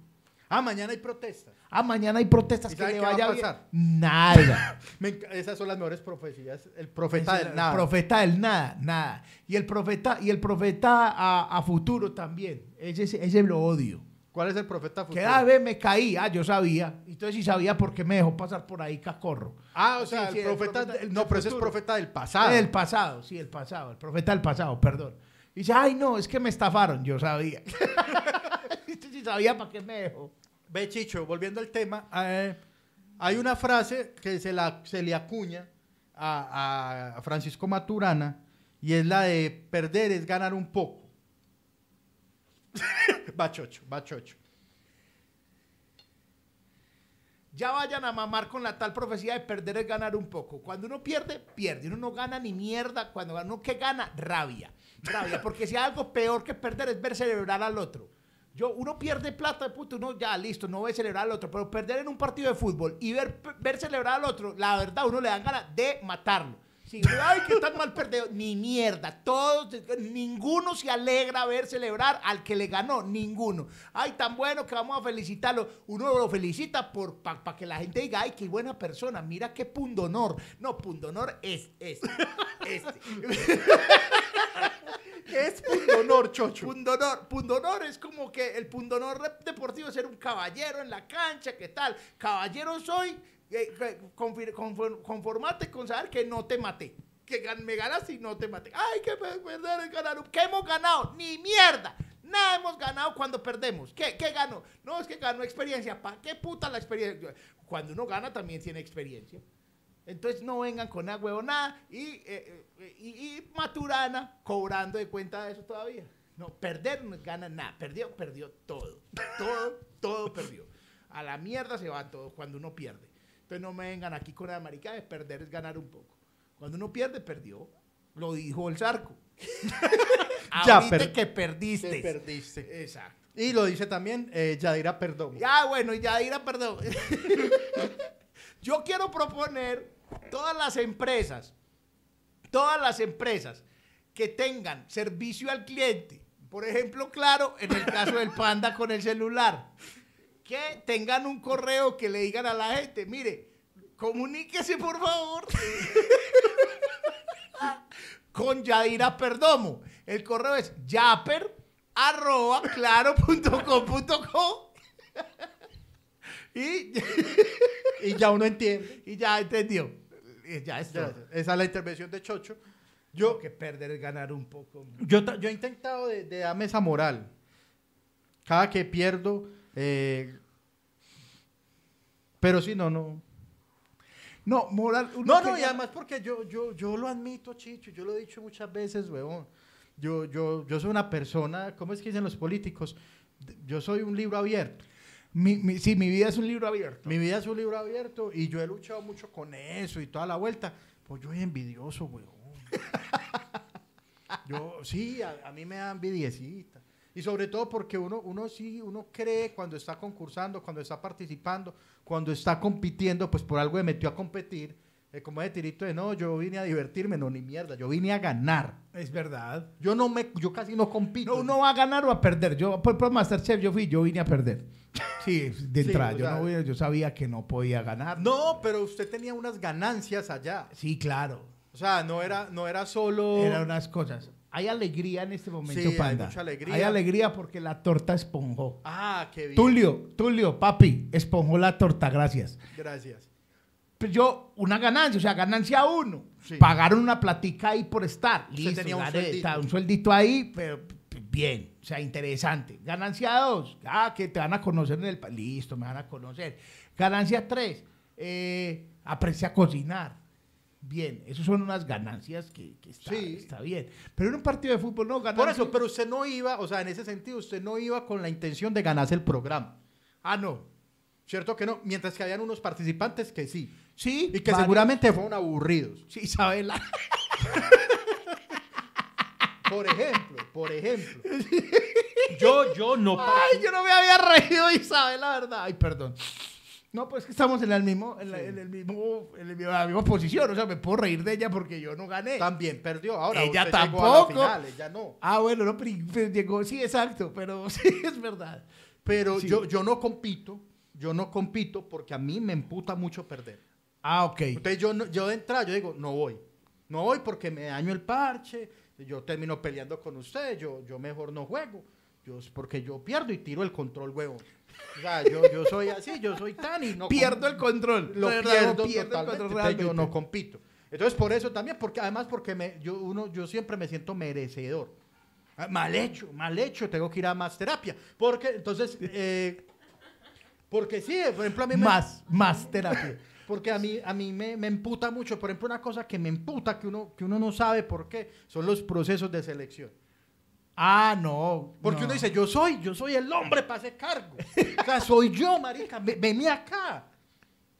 Ah, mañana hay protestas. Ah, mañana hay protestas ¿Y que le qué va a vaya bien. pasar? Nada. Me esas son las mejores profecías. El profeta del nada. El profeta del nada, nada. Y el profeta, y el profeta a, a futuro también. Ese, ese lo odio. ¿Cuál es el profeta Que futuro? ah, ve, me caí. Ah, yo sabía. Entonces si sabía por qué me dejó pasar por ahí cacorro. Ah, o sea, Sí, sí, el el profeta. del- no, pero ese es profeta del pasado. El pasado, sí, el pasado. El profeta del pasado, perdón. Y dice, ay, no, es que me estafaron. Yo sabía. Entonces, si sabía para qué me dejó. Ve, Chicho, volviendo al tema, eh, hay una frase que se, la, se le acuña a, a Francisco Maturana y es la de perder es ganar un poco. va chocho. Ya vayan a mamar con la tal profecía de perder es ganar un poco. Cuando uno pierde, pierde. Uno no gana ni mierda. Cuando uno que gana, rabia. Rabia. Porque si hay algo peor que perder es ver celebrar al otro. Yo, uno pierde plata de puto, uno ya listo, no ve celebrar al otro. Pero perder en un partido de fútbol y ver, ver celebrar al otro, la verdad, uno le dan ganas de matarlo. Sí, ay, que tan mal perdido. Ni mierda. Todos, ninguno se alegra ver celebrar al que le ganó. Ninguno. Ay, tan bueno que vamos a felicitarlo. Uno lo felicita por para que la gente diga, ay, qué buena persona. Mira qué pundonor. No, pundonor es este. este. ¿Qué es pundonor, chocho? Pundonor, pundonor es como que el pundonor deportivo es ser un caballero en la cancha, ¿qué tal? Caballero soy, confor- conformate con saber que no te maté. Que me ganas y no te maté. Ay, que pe- perder es ganar. ¿Qué hemos ganado? Ni mierda. Nada hemos ganado cuando perdemos. ¿Qué, qué ganó? No, es que ganó experiencia. ¿Para qué puta la experiencia? Cuando uno gana también tiene experiencia. Entonces no vengan con una huevonada y, eh, eh, y, y Maturana cobrando de cuenta de eso todavía. No, perder no gana nada. Perdió, perdió todo. Todo, todo perdió. A la mierda se va todo cuando uno pierde. Entonces no me vengan aquí con la marica de perder es ganar un poco. Cuando uno pierde, perdió. Lo dijo el zarco. Ya Ahorita per- que perdiste. Que perdiste. Exacto. Y lo dice también eh, Yadira Perdomo. Ya, bueno, ya irá, perdón. Yo quiero proponer todas las empresas, todas las empresas que tengan servicio al cliente, por ejemplo, claro, en el caso del panda con el celular, que tengan un correo que le digan a la gente, mire, comuníquese por favor con Yadira Perdomo. El correo es yaper arroba y, Y ya uno entiende. y ya entendió. Y Ya es Ya, esa es la intervención de Chocho. Yo que perder es ganar un poco. yo, yo he intentado de, de darme esa moral. Cada que pierdo. Eh, pero sí, no, no. No, moral. No, no, y además porque yo, yo, yo lo admito, Chicho, yo lo he dicho muchas veces, huevón. Yo, yo, yo soy una persona, ¿cómo es que dicen los políticos? Yo soy un libro abierto. Mi, mi- sí, mi vida es un libro abierto. Mi vida es un libro abierto y yo he luchado mucho con eso y toda la vuelta. Pues yo soy envidioso, huevón. Yo, sí, a, a mí me da envidiecita. Y sobre todo porque uno, uno sí, uno cree cuando está concursando, cuando está participando, cuando está compitiendo, pues por algo me metió a competir. eh, como ese tirito de no, yo vine a divertirme, no, ni mierda, yo vine a ganar. Es verdad. Yo no me, yo casi no compito. No, uno va a ganar o a perder. Yo, por, por Masterchef, yo fui, yo vine a perder. Sí, de Sí, entrada. o yo, no yo sabía que no podía ganar. No, pero usted tenía unas ganancias allá. Sí, claro. O sea, no era, no era solo. Eran unas cosas. Hay alegría en este momento, Sí, hay Panda. mucha alegría. Hay alegría porque la torta esponjó. Ah, qué bien. Tulio, Tulio, papi, esponjó la torta, gracias. Gracias. Pues yo, una ganancia, o sea, ganancia uno. Sí. Pagaron una platica ahí por estar. Usted Listo, tenía un sueldito. ta- un sueldito ahí, pero bien, o sea, interesante. Ganancia dos, ah, que te van a conocer en el país. Listo, me van a conocer. Ganancia tres, eh, aprecie a cocinar. Bien, esas son unas ganancias que, que está, Sí. está bien. Pero en un partido de fútbol no, ganancia. Por eso, pero usted no iba, o sea, en ese sentido, usted no iba con la intención de ganarse el programa. Ah, no. ¿Cierto que no? Mientras que habían unos participantes que sí. Sí. Y que varios. seguramente fueron aburridos. Sí, Isabela. Por ejemplo, por ejemplo. Yo, yo no. Ay, yo no me había reído, Isabel, la verdad. Ay, perdón. No, pues que estamos en el mismo, en, la, Sí. en el mismo, en el mismo- la misma posición. O sea, me puedo reír de ella porque yo no gané. También perdió. Ahora Ella usted llegó a la tampoco. final, ella no. Ah, bueno, no, pero, llegó, sí, exacto, pero sí, es verdad. Pero Sí. yo, yo no compito. Yo no compito porque a mí me emputa mucho perder. Ah, ok. Entonces yo, no- yo de entrada, yo digo, no voy. No voy porque me daño el parche, yo termino peleando con usted, yo, yo mejor no juego. Yo, porque yo pierdo y tiro el control, huevo. O sea, yo, yo soy así, yo soy tan y no... Pierdo el control. Lo verdad, pierdo, pierdo el control yo no compito. Entonces por eso también, porque además porque me, yo, uno, yo siempre me siento merecedor. Ah, Mal hecho, mal hecho, tengo que ir a más terapia. Porque entonces, eh, porque sí, por ejemplo a mí me... Más, más terapia. Porque a mí, a mí me, me emputa mucho. Por ejemplo, una cosa que me emputa, que uno, que uno no sabe por qué, son los procesos de selección. Ah, no. Porque no. uno dice, yo soy, yo soy el hombre para ese cargo. O sea, soy yo, marica, ve- vení acá.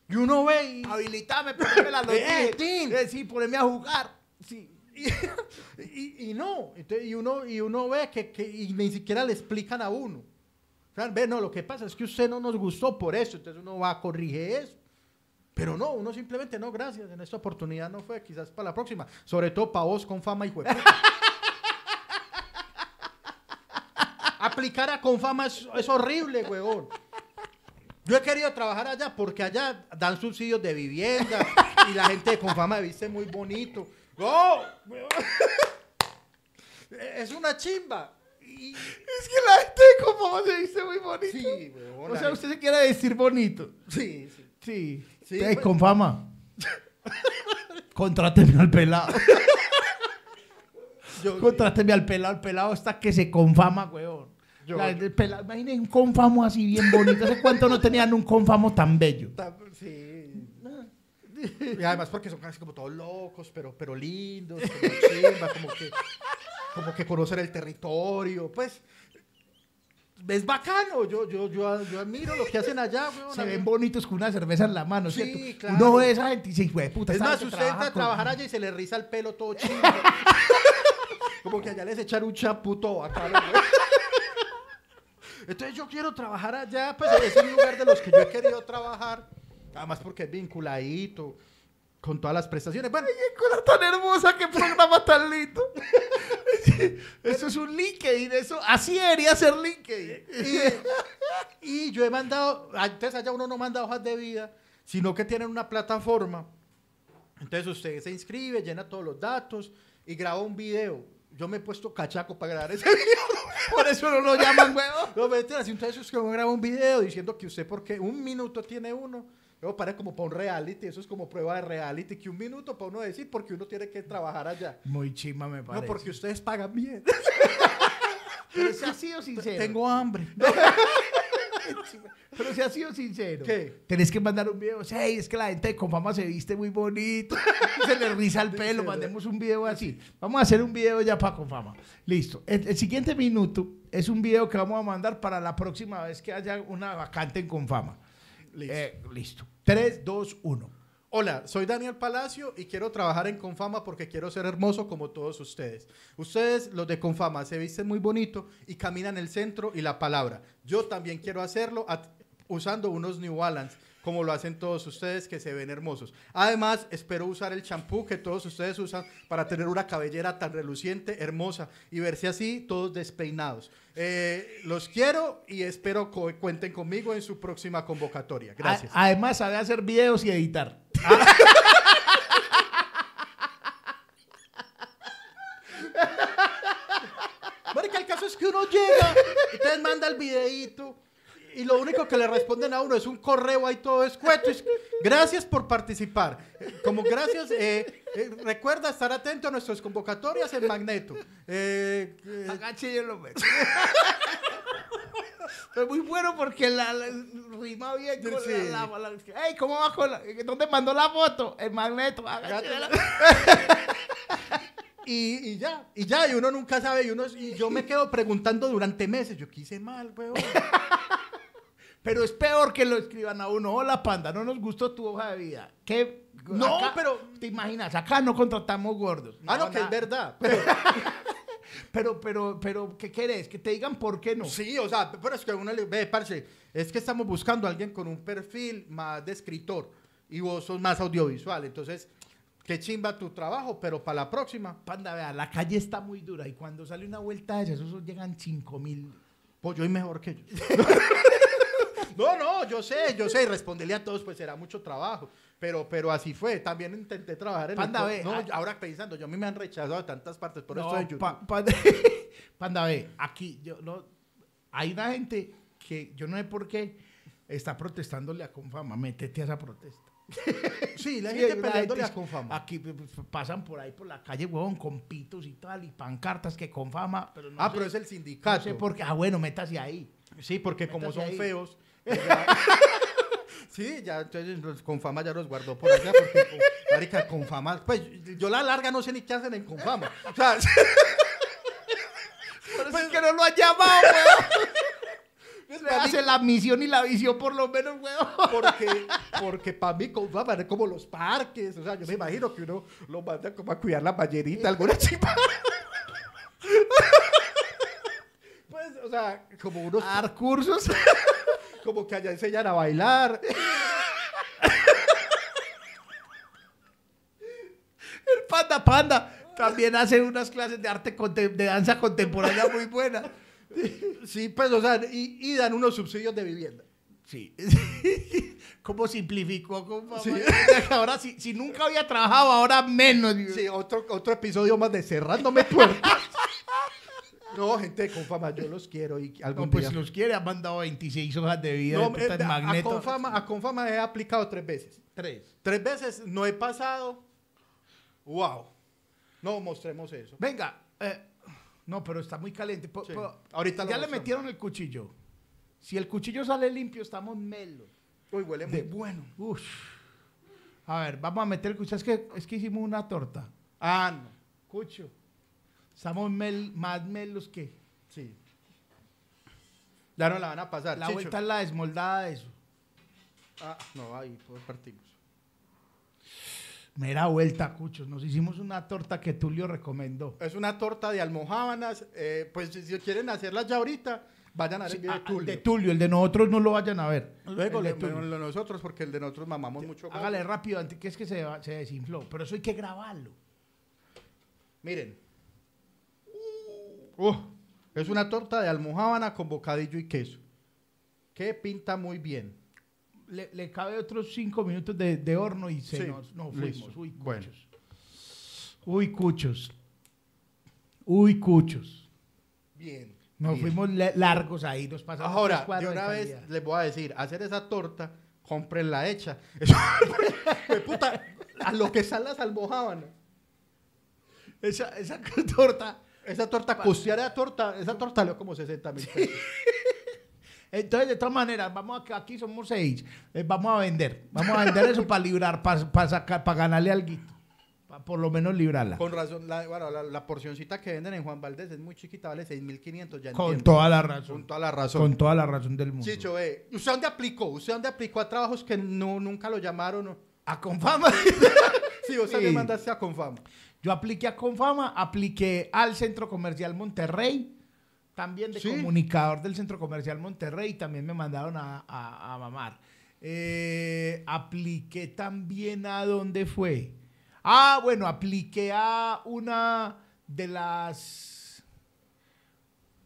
Y uno ve y... Habilitame, poneme la. Eh, sí, poneme a jugar. Sí. Y, y- y no, Entonces, y, uno, y uno ve que, que- y ni siquiera le explican a uno. O sea, ve, no, lo que pasa es que usted no nos gustó por eso, entonces uno va a corregir eso. Pero no, uno simplemente no, gracias, en esta oportunidad no fue, quizás para la próxima. Sobre todo para vos con fama y juego. Aplicar a con fama es, es horrible, huevón. Yo he querido trabajar allá porque allá dan subsidios de vivienda y la gente de Confama viste muy bonito. ¡No! Es una chimba. Y- Es que la gente como se dice muy bonito. sí, huevón, o sea, gente- usted se quiere vestir bonito. Sí, sí. Sí. Sí, Eh, pues. con fama. Contráteme al pelado. Yo- Contráteme al pelado. El pelado está que se confama, weón. Yo- La- el pelado- imaginen un confamo así bien bonito. ¿Hace cuánto no tenían un confamo tan bello? Sí. Y además porque son casi como todos locos, pero, pero lindos, como chimba, como que, como que conocen el territorio. Pues es bacano. Yo, yo, yo, yo admiro lo que hacen allá, weón. Se ven bonitos con una cerveza en la mano, Sí, ¿cierto? claro. Uno ve esa gente y dice, "Hijo de puta, Es más, usted entra a trabajar allá y se le riza el pelo todo chido. Como que allá les echan un champú todo bacano, güey. Entonces yo quiero trabajar allá, pues es un lugar de los que yo he querido trabajar. Además porque es vinculadito con todas las prestaciones. Bueno, ¡Qué cosa tan hermosa! ¡Qué programa tan lindo! eso es un LinkedIn, eso, así debería ser LinkedIn. y, y yo he mandado, antes allá uno no manda hojas de vida, sino que tienen una plataforma. Entonces usted se inscribe, llena todos los datos y graba un video. Yo me he puesto cachaco para grabar ese video. Por eso no lo llaman, huevo. No, mentiras, si entonces es que uno graba un video diciendo que usted porque un minuto tiene uno, luego para como para un reality, eso es como prueba de reality, que un minuto para uno decir porque uno tiene que trabajar allá. Muy chima me No, parece. porque ustedes pagan bien. Pero ha sido sincero. Tengo hambre. Pero se ha sido sincero. ¿Qué? Tenés que mandar un video. Hey, es que la gente de Confama se viste muy bonito. se le riza el pelo. Mandemos un video así. Vamos a hacer un video ya para Confama. Listo. El, el siguiente minuto es un video que vamos a mandar para la próxima vez que haya una vacante en Confama. Listo. Eh, listo. 3, 2, 1. Hola, soy Daniel Palacio y quiero trabajar en Confama porque quiero ser hermoso como todos ustedes. Ustedes, los de Confama, se visten muy bonito y caminan el centro y la palabra. Yo también quiero hacerlo usando unos New Balance, como lo hacen todos ustedes que se ven hermosos. Además, espero usar el champú que todos ustedes usan para tener una cabellera tan reluciente, hermosa y verse así todos despeinados. Eh, los quiero y espero que cuenten conmigo en su próxima convocatoria. Gracias. A- además, sabe hacer videos y editar. Marica, el caso es que uno llega, entonces manda el videíto y lo único que le responden a uno es un correo ahí todo escueto. Es, gracias por participar. Como gracias, eh, eh, recuerda estar atento a nuestras convocatorias en Magneto. Eh, eh, Agache yo lo meto. Es muy bueno porque la, la- rima bien con Sí. la, la- la- Ey, ¿cómo va con la, ¿Dónde mandó la foto? El magneto. Y, y ya, y ya, y uno nunca sabe, y, uno, y yo me quedo preguntando durante meses, yo qué hice mal, weón. Pero es peor que lo escriban a uno. Hola, panda, no nos gustó tu hoja de vida. ¿Qué? No, Acá- pero- ¿Te imaginas? Acá no contratamos gordos. Ah, no, No, que es verdad. Pero, Pero, pero, pero, ¿qué querés? Que te digan por qué no. Sí, o sea, pero es que uno le ve, parce, es que estamos buscando a alguien con un perfil más de escritor y vos sos más audiovisual, entonces, qué chimba tu trabajo, pero para la próxima, Panda, vea, la calle está muy dura y cuando sale una vuelta de esas, esos llegan 5 mil. pues yo soy mejor que yo. no, no, yo sé, yo sé, y responderle a todos, pues será mucho trabajo, pero, pero así fue, también intenté trabajar en Panda, el... ve, no, ah- ahora pensando, yo a mí me han rechazado de tantas partes, por No, pa- panda, panda, ve, aquí yo no. Hay una gente que yo no sé por qué está protestándole a Confama. Métete a esa protesta. sí, la Sí, gente una peleándole a Confama. Aquí pasan por ahí por la calle, huevón, con pitos y tal, y pancartas que Confama. Pero no ah, sé- pero es el no sindicato. sé por qué. Ah, bueno, métase ahí. Sí, porque como son ahí. feos. Sí, ya, entonces con fama ya los guardó por allá, porque, con- marica, con fama, pues yo la larga no sé ni qué hacen en con fama. O sea, Pues que no lo han llamado, weón. Le hace la misión y la visión por lo menos, weón. porque, porque para mí con fama es como los parques, o sea, yo me imagino que uno lo manda como a cuidar la ballenita, alguna chipa. Pues, o sea, como unos, dar cursos. Como que allá enseñan a bailar. El Panda Panda también hace unas clases de arte, de danza contemporánea muy buenas. Sí, pues, o sea, y, y dan unos subsidios de vivienda. Sí. ¿Cómo simplificó? ¿Cómo Sí. Ahora, si, si nunca había trabajado, ahora menos. Sí, otro, otro episodio más de cerrándome puertas. No, gente con fama, yo los quiero y algún No, pues día- los quiere, ha mandado 26 hojas de vida. No, de eh, a, magneto. Confama, a Confama he aplicado tres veces. Tres. Tres veces no he pasado. Wow. No, mostremos eso. Venga. eh, no, pero está muy caliente. Po- Sí. po- Ahorita ya le metieron el cuchillo. Si el cuchillo sale limpio, estamos melos. Uy, huele muy De- bueno. Uf. A ver, vamos a meter el cuchillo. Es que, es que hicimos una torta. Ah, no. Cucho. Estamos mel- más melos que. Sí. Ya no la van a pasar. La Chicho. vuelta es la desmoldada de eso. Ah, no, ahí pues partimos. Mera vuelta, Cuchos. Nos hicimos una torta que Tulio recomendó. Es una torta de almohábanas. eh, pues si, quieren hacerla ya ahorita, vayan a ver el video Ah, de Tulio. de Tulio, el de nosotros no lo vayan a ver. Luego El de le Tulio. el de nosotros, porque el de nosotros mamamos mucho. Hágale rápido, antes que es que se, se desinfló. Pero eso hay que grabarlo. Miren. Uh, es una torta de almohábana con bocadillo y queso. Que pinta muy bien. Le, le cabe otros cinco minutos de, de horno y se Sí, nos, nos fuimos. Uy, cuchos. Bueno. Uy, cuchos. Uy, cuchos. Bien. Nos bien. fuimos largos ahí, nos pasamos Ahora, de una vez les voy a decir, hacer esa torta, cómprenla hecha. Puta, a lo que salen las almohábanas. Esa, esa torta. Esa torta, costear esa torta, esa torta le dio como 60 mil pesos. Entonces, de todas maneras, vamos a, aquí somos seis. eh, vamos a vender. Vamos a vender eso para librar, para sacar, para ganarle algo. Para por lo menos librarla. Con razón, la, bueno, la, la porcioncita que venden en Juan Valdés es muy chiquita, vale 6.500, ya Con entiendo. toda la Con razón. toda la razón. Con toda la razón del mundo. Chicho, eh, ¿usted dónde aplicó? ¿Usted dónde aplicó a trabajos que no, nunca lo llamaron? A Confama. Sí, usted Sí. me mandaste a Confama. Yo apliqué a Confama, apliqué al Centro Comercial Monterrey, también de Sí. comunicador del Centro Comercial Monterrey, también me mandaron a, a- a mamar. Eh, apliqué también a dónde fue. Ah, bueno, apliqué a una de las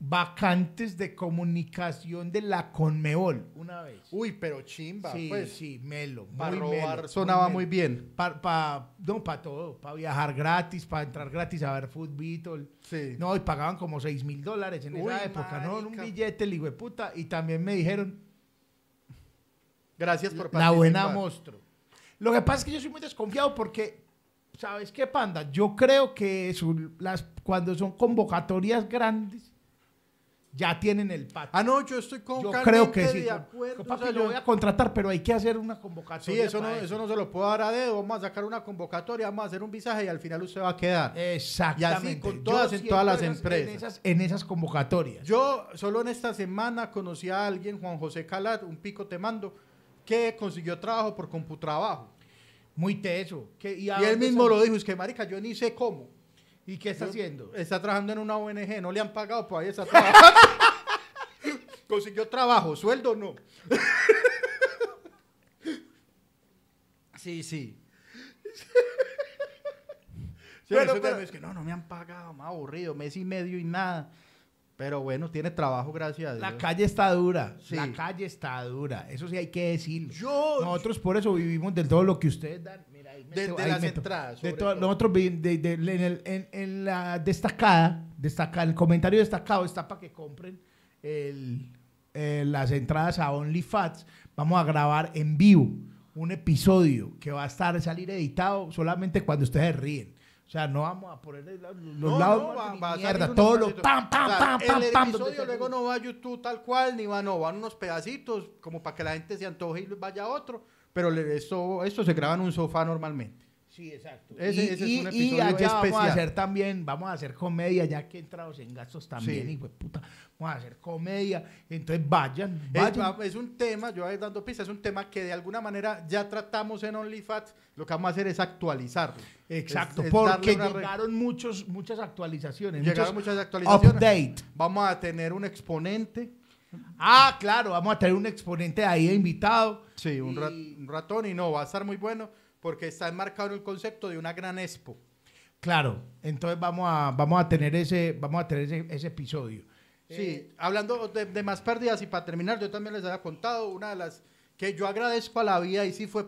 vacantes de comunicación de la Conmebol una vez. Uy, pero chimba, sí, pues. sí, melo. Para muy robar melo, sonaba melo. muy bien. Pa, pa- no, para todo, para viajar gratis, para entrar gratis a ver fútbol. Sí. No, y pagaban como 6 mil dólares en Uy, esa época, ¿no? En un marica. billete, el hijo de puta. Y también me dijeron, Gracias por la buena participar. monstruo. Lo que pasa es que yo soy muy desconfiado porque, ¿sabes qué, panda? Yo creo que son las, cuando son convocatorias grandes, ya tienen el pato. Ah, no, yo estoy con yo creo que sí. de acuerdo. Papi, o sea, yo yo- voy a contratar, pero hay que hacer una Sí, convocatoria. eso no, eso no se lo puedo dar a dedo. Vamos a sacar una convocatoria, vamos a hacer un visaje y al final usted va a quedar. Exactamente. Y así con Yo todas en todas las esas- empresas. En esas, en esas convocatorias. Yo solo en esta semana conocí a alguien, Juan José Calat, un pico te mando, que consiguió trabajo por Computrabajo. Muy teso. ¿Qué- Y a él mismo lo dijo, es que marica, yo ni sé cómo. ¿Y qué está haciendo? Está trabajando en una ONG, no le han pagado, pues ahí está trabajando. Consiguió trabajo, sueldo no. sí, sí. Pero- es que no, no me han pagado, me ha aburrido, mes y medio y nada. Pero bueno, tiene trabajo, gracias a Dios. La calle está dura. Sí. La calle está dura. Eso sí hay que decirlo. Yo, Nosotros por eso vivimos de todo lo que ustedes dan. Mira, ahí De- meto- de ahí las entradas, De todo- nosotros de- de- en, el- en- en la destacada, destaca, el comentario destacado está para que compren el- eh, las entradas a OnlyFats. Vamos a grabar en vivo un episodio que va a estar salir editado solamente cuando ustedes ríen. sea, no vamos a poner los No, lados no, va- va a mierda, unos todo lo pam, pam, O sea, pam, pam, El pam. episodio luego no va a YouTube tal cual, ni va, no, van unos pedacitos, como para que la gente se antoje y vaya a otro. Pero esto, esto se graba en un sofá normalmente. Sí, exacto. Ese- y, ese es y- un y episodio allá vamos a especial. hacer también, vamos a hacer comedia, ya que entramos en gastos también, Sí. y puta, vamos a hacer comedia. Entonces vayan, Es, vayan. va- es un tema, yo voy dando pistas, es un tema que de alguna manera ya tratamos en OnlyFans. Lo que vamos a hacer es actualizarlo. Exacto, Es- es porque llegaron muchos, muchas actualizaciones. Llegaron muchas actualizaciones. Update. Vamos a tener un exponente. Ah, claro, vamos a tener un exponente ahí de invitado. Sí, un, Y- rat- un ratón y no, va a estar muy bueno porque está enmarcado en el concepto de una gran expo. Claro, entonces vamos a, vamos a tener ese, vamos a tener ese, ese episodio. Sí, hablando de, de más pérdidas y para terminar, yo también les había contado una de las que yo agradezco a la vida y sí fue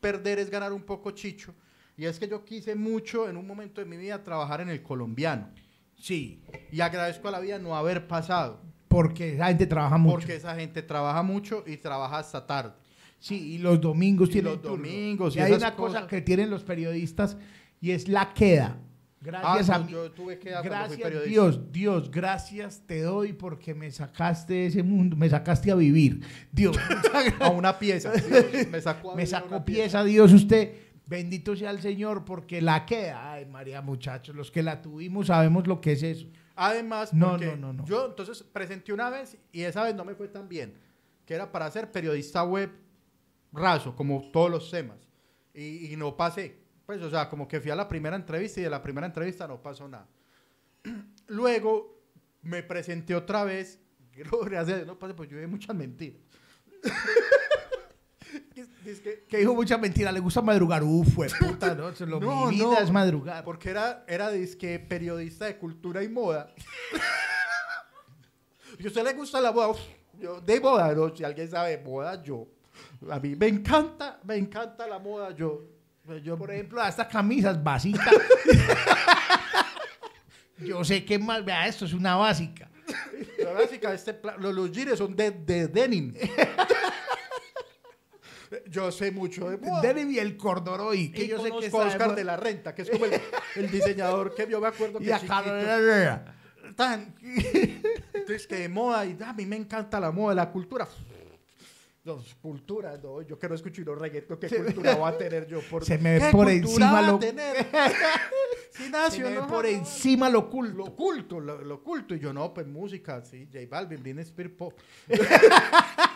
perder es ganar un poco chicho. Y es que yo quise mucho en un momento de mi vida trabajar en el colombiano. Sí, Y agradezco a la vida no haber pasado. Porque esa gente trabaja mucho. Porque esa gente trabaja mucho y trabaja hasta tarde. Sí, y los domingos Y tienen los turno. domingos y y hay una cosa que tienen los periodistas y es la queda. Gracias Ah, a mí. yo tuve que dar cuando fui Gracias periodista. Dios, Dios, gracias te doy porque me sacaste de ese mundo, me sacaste a vivir. Dios. A una pieza. Dios, me sacó, a me pieza, Dios, usted. Bendito sea el Señor porque la queda. Ay, María, muchachos, los que la tuvimos sabemos lo que es eso. Además, No, porque no, no, no. yo entonces presenté una vez y esa vez no me fue tan bien, que era para ser periodista web raso, como todos los temas. Y, y no pasé. Pues, o sea, como que fui a la primera entrevista y de la primera entrevista no pasó nada. Luego me presenté otra vez, gracias a Dios no pasé, pues yo vi muchas mentiras. Que- Que dijo mucha mentira, le gusta madrugar. Uf, fue puta, ¿no? Se lo- No, mi vida no, es madrugar. Porque era, era disque periodista de cultura y moda. y a usted le gusta la moda, uf, yo, de moda, no, si alguien sabe moda, yo. A mí me encanta, me encanta la moda, yo. yo Por ejemplo, a estas camisas básicas. Yo sé que más, vea, esto es una básica. la básica, este los, los jeans son de, de denim. Yo sé mucho de moda. Denim y el cordoroy, que y yo sé que de Oscar de la Renta, que es como el, el diseñador que yo me acuerdo que Y a Carolina tan. Entonces que de moda y a mí me encanta la moda la cultura no, cultura no yo que no escucho los reggaetón qué cultura voy a tener yo por Se me ve ¿Qué por encima va lo- tener? Sí, Se me ve por encima lo oculto. lo oculto lo, lo oculto y yo no pues música sí J Balvin Britney Spears pop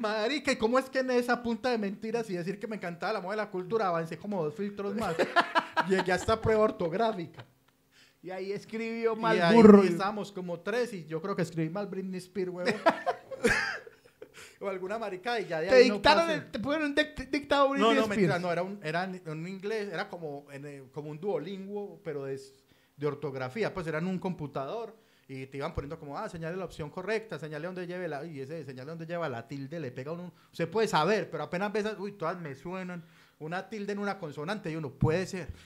Marica, ¿y cómo es que en esa punta de mentiras y decir que me encantaba la moda de la cultura avancé como dos filtros más? Llegué hasta prueba ortográfica. Y ahí escribió Y mal ahí burro. estábamos como tres y yo creo que escribí mal Britney Spears, huevo. o alguna maricada y ya de Te ahí no dictaron, pasé. el- te pusieron un dic- dictado No, Britney no, Spears. mentira, no, era un, era un inglés, era como, en, eh, como un duolinguo, pero de, de ortografía, pues era en un computador y te iban poniendo como, ah, señale la opción correcta, señale donde lleve la, y ese señale donde lleva la tilde, le pega uno, usted puede saber, pero apenas ves, uy, todas me suenan, una tilde en una consonante y uno, puede ser,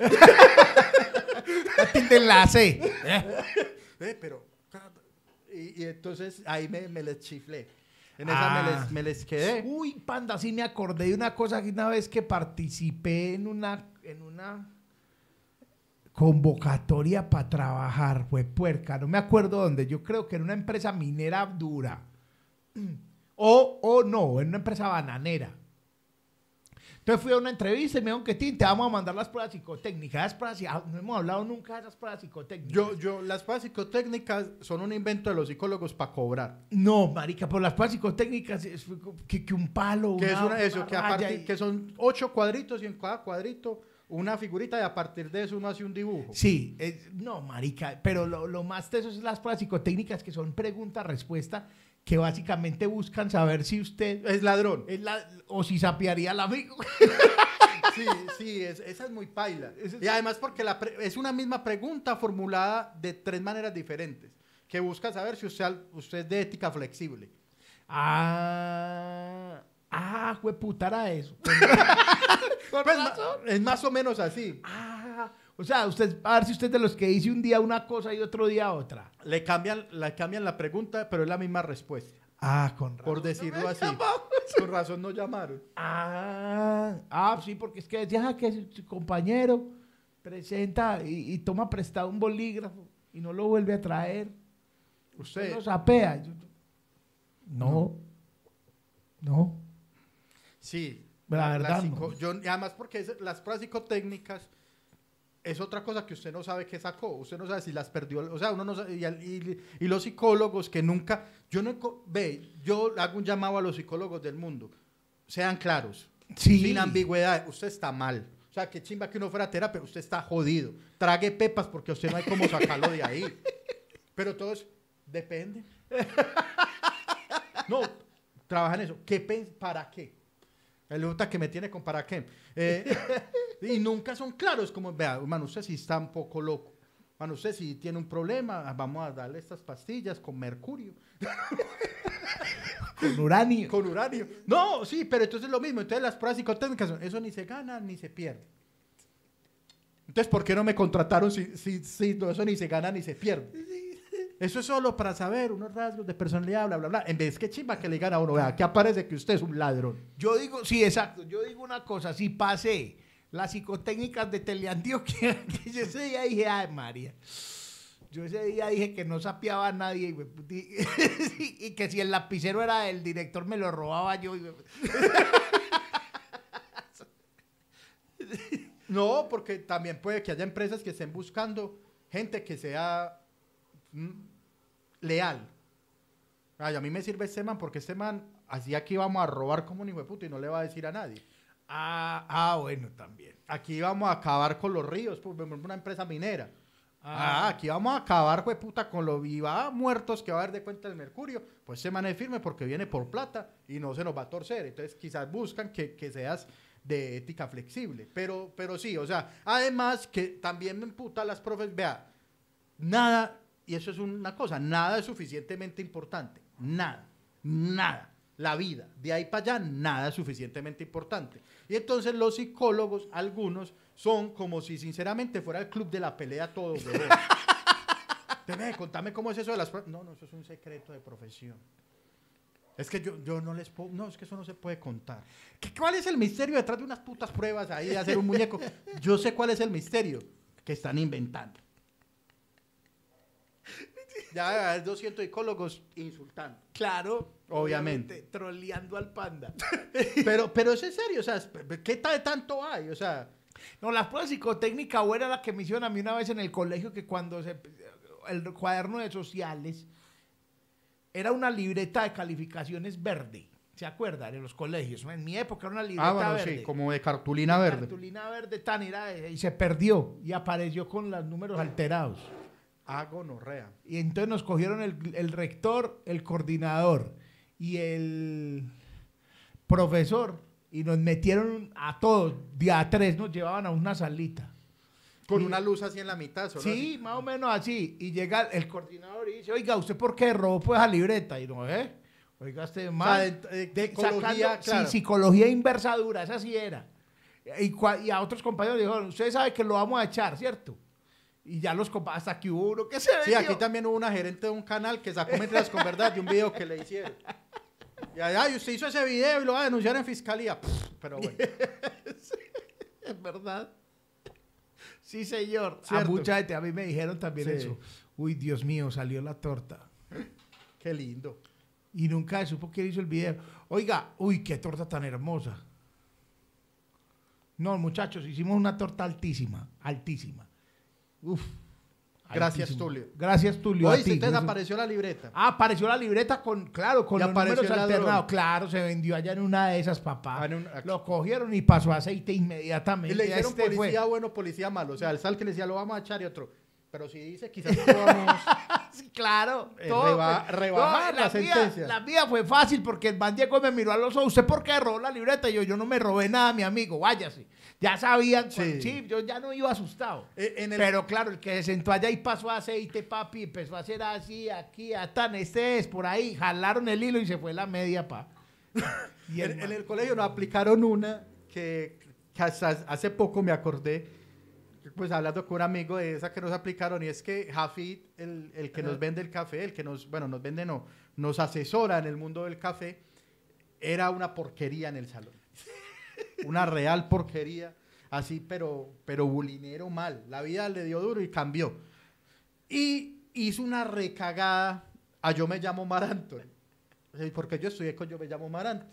La tilde en la C. eh, pero, y, y entonces ahí me, me les chiflé, en esa Ah. me, les, me les quedé. Uy, panda, sí me acordé de una cosa que una vez que participé en una, en una convocatoria para trabajar, fue puerca, no me acuerdo dónde, yo creo que en una empresa minera dura. O, o no, en una empresa bananera. Entonces fui a una entrevista y me dijeron que "Tin, te vamos a mandar las pruebas psicotécnicas. Las pruebas, no hemos hablado nunca de esas pruebas psicotécnicas. Yo, yo, las pruebas psicotécnicas son un invento de los psicólogos para cobrar. No, marica, por las pruebas psicotécnicas es que, que un palo, Que es una- una- eso, que, a raya partir- y- que son ocho cuadritos y en cada cuadrito una figurita y a partir de eso uno hace un dibujo. Sí, es- no, marica, pero lo, lo más de eso es las pruebas psicotécnicas que son pregunta-respuesta que básicamente buscan saber si usted Es ladrón. es la, o si sapearía al amigo. Sí, sí, es- esa es muy paila. Y además porque la pre- es una misma pregunta formulada de tres maneras diferentes, que busca saber si usted, usted es de ética flexible. Ah, ah, putara eso. Pues, es más o menos así. Ah, o sea, usted, a ver si usted es de los que dice un día una cosa y otro día otra. Le cambian, le cambian la pregunta, pero es la misma respuesta. Ah, con razón. Por decirlo así. Con razón no llamaron. Ah, ah, sí, porque es que decía ah, que su, compañero presenta y, y toma prestado un bolígrafo y no lo vuelve a traer. Usted Usted, lo sapea. No, no. Sí. La verdad, psico- no. yo- y además porque es- las pruebas psicotécnicas es otra cosa que usted no sabe qué sacó. Usted no sabe si las perdió. O sea, uno no sabe. Y, y- y los psicólogos que nunca. Yo no. Ve, yo hago un llamado a los psicólogos del mundo. Sean claros. Sí. Sin ambigüedad. Usted está mal. O sea, qué chimba que uno fuera a terapia. Usted está jodido. Trague pepas porque usted no hay cómo sacarlo de ahí. Pero todo es. Depende. No, trabaja en eso. ¿Qué ¿Para qué? El puta que me tiene con para qué. Eh, y nunca son claros, como, vea, hermano, usted sí está un poco loco. Hermano, usted sí tiene un problema, vamos a darle estas pastillas con mercurio, Con uranio. con uranio. No, sí, pero entonces es lo mismo. Entonces las pruebas psicotécnicas son, eso ni se gana ni se pierde. Entonces, ¿por qué no me contrataron si, si, si no, eso ni se gana ni se pierde? Eso es solo para saber unos rasgos de personalidad, bla, bla, bla. En vez que chimba que le gana a uno, vea, que aparece que usted es un ladrón. Yo digo, sí, exacto. Yo digo una cosa, si pasé las psicotécnicas de Teleantioquia, que yo ese día dije, ay, María. Yo ese día dije que no sapeaba a nadie y, y- y que si el lapicero era del director me lo robaba yo. y- No, porque también puede que haya empresas que estén buscando gente que sea mm, leal. Ay, a mí me sirve este man porque este man, así aquí vamos a robar como un hijo de puta y no le va a decir a nadie. Ah, ah, bueno, también. Aquí vamos a acabar con los ríos, por una empresa minera. Ah, Ah. aquí vamos a acabar, de puta, con los viva muertos que va a haber de cuenta del mercurio. Pues se man es firme porque viene por plata y no se nos va a torcer. Entonces, quizás buscan que, que seas de ética flexible. Pero, pero sí, o sea, además que también me emputa las profes, vea, nada, y eso es una cosa, nada es suficientemente importante. Nada, nada. La vida, de ahí para allá, nada es suficientemente importante. Y entonces los psicólogos, algunos, son como si sinceramente fuera el club de la pelea todo, huevón. Deme, contame cómo es eso de las pruebas. No, no, eso es un secreto de profesión. Es que yo, yo no les puedo. No, es que eso no se puede contar. ¿Qué, ¿Cuál es el misterio detrás de unas putas pruebas ahí de hacer un muñeco? Yo sé cuál es el misterio que están inventando. Ya hay 200 psicólogos insultando. Claro, Obviamente. Troleando al panda. Pero, pero es en serio, o sea, ¿qué tal de tanto hay? O sea, No, las pruebas psicotécnicas o era la que me hicieron a mí una vez en el colegio que cuando se, el cuaderno de sociales era una libreta de calificaciones verde. ¿Se acuerdan? En los colegios. En mi época era una libreta ah, bueno, verde. sí, como de cartulina verde. Cartulina verde tan era, y se perdió y apareció con los números alterados. Ah, gonorrea. Y entonces nos cogieron el, el rector, el coordinador y el profesor y nos metieron a todos, de a tres nos llevaban a una salita. Con Y- una luz así en la mitad. solo Sí, así. más o menos así. Y llega el coordinador y dice, oiga, ¿usted por qué robó pues esa libreta? Y no, ¿eh? Oiga, este O sea, mal. de, de psicología, Sacando- sí, claro. psicología inversa dura, esa sí era. Y, y a otros compañeros le dijeron, usted sabe que lo vamos a echar, ¿cierto? Y ya los compa- hasta que hubo uno que se Sí, vendió. aquí también hubo una gerente de un canal que sacó mentiras con verdad de un video que le hicieron. Y allá, y usted hizo ese video y lo va a denunciar en fiscalía. Pff, pero bueno. Es verdad. Sí, señor. A Cierto. mucha gente, a mí me dijeron también Sí. eso. Uy, Dios mío, salió la torta. Qué lindo. Y nunca se supo quién hizo el video. Oiga, uy, qué torta tan hermosa. No, muchachos, hicimos una torta altísima, altísima. Uf. Gracias, altísima. Tulio. Gracias, Tulio. Hoy se te apareció la libreta. Ah, apareció la libreta con, claro, con Y los números alternados. Claro, se vendió allá en una de esas, papá. Ah, un- Lo cogieron y pasó aceite inmediatamente. Y le dijeron Este fue- policía bueno, policía malo. O sea, el sal que le decía lo vamos a echar y otro. Pero si dice, quizás podamos. Sí, claro. Eh, todo reba- rebajar la mía- sentencia. la mía fue fácil porque el man llegó y me miró a los ojos. ¿Usted por qué robó la libreta? Y yo, yo no me robé nada, mi amigo. Váyase. Ya sabían. Sí. Sí, sí yo ya no iba asustado. Eh, en el- Pero claro, el que se sentó allá y pasó aceite, papi, empezó a hacer así, aquí, tan, este es, por ahí. Jalaron el hilo y se fue la media, pa. Y el en, el colegio nos aplicaron una que, que hasta hace poco me acordé, pues hablando con un amigo de esa que nos aplicaron, y es que Jafid, el, el que nos vende el café, el que nos, bueno, nos vende, no, nos asesora en el mundo del café, era una porquería en el salón. Una real porquería. así, pero, pero bulinero mal. La vida le dio duro y cambió. Y hizo una recagada a Yo me llamo Mar Anthony. Sí, Porque yo estudié con Yo me llamo Mar Anthony.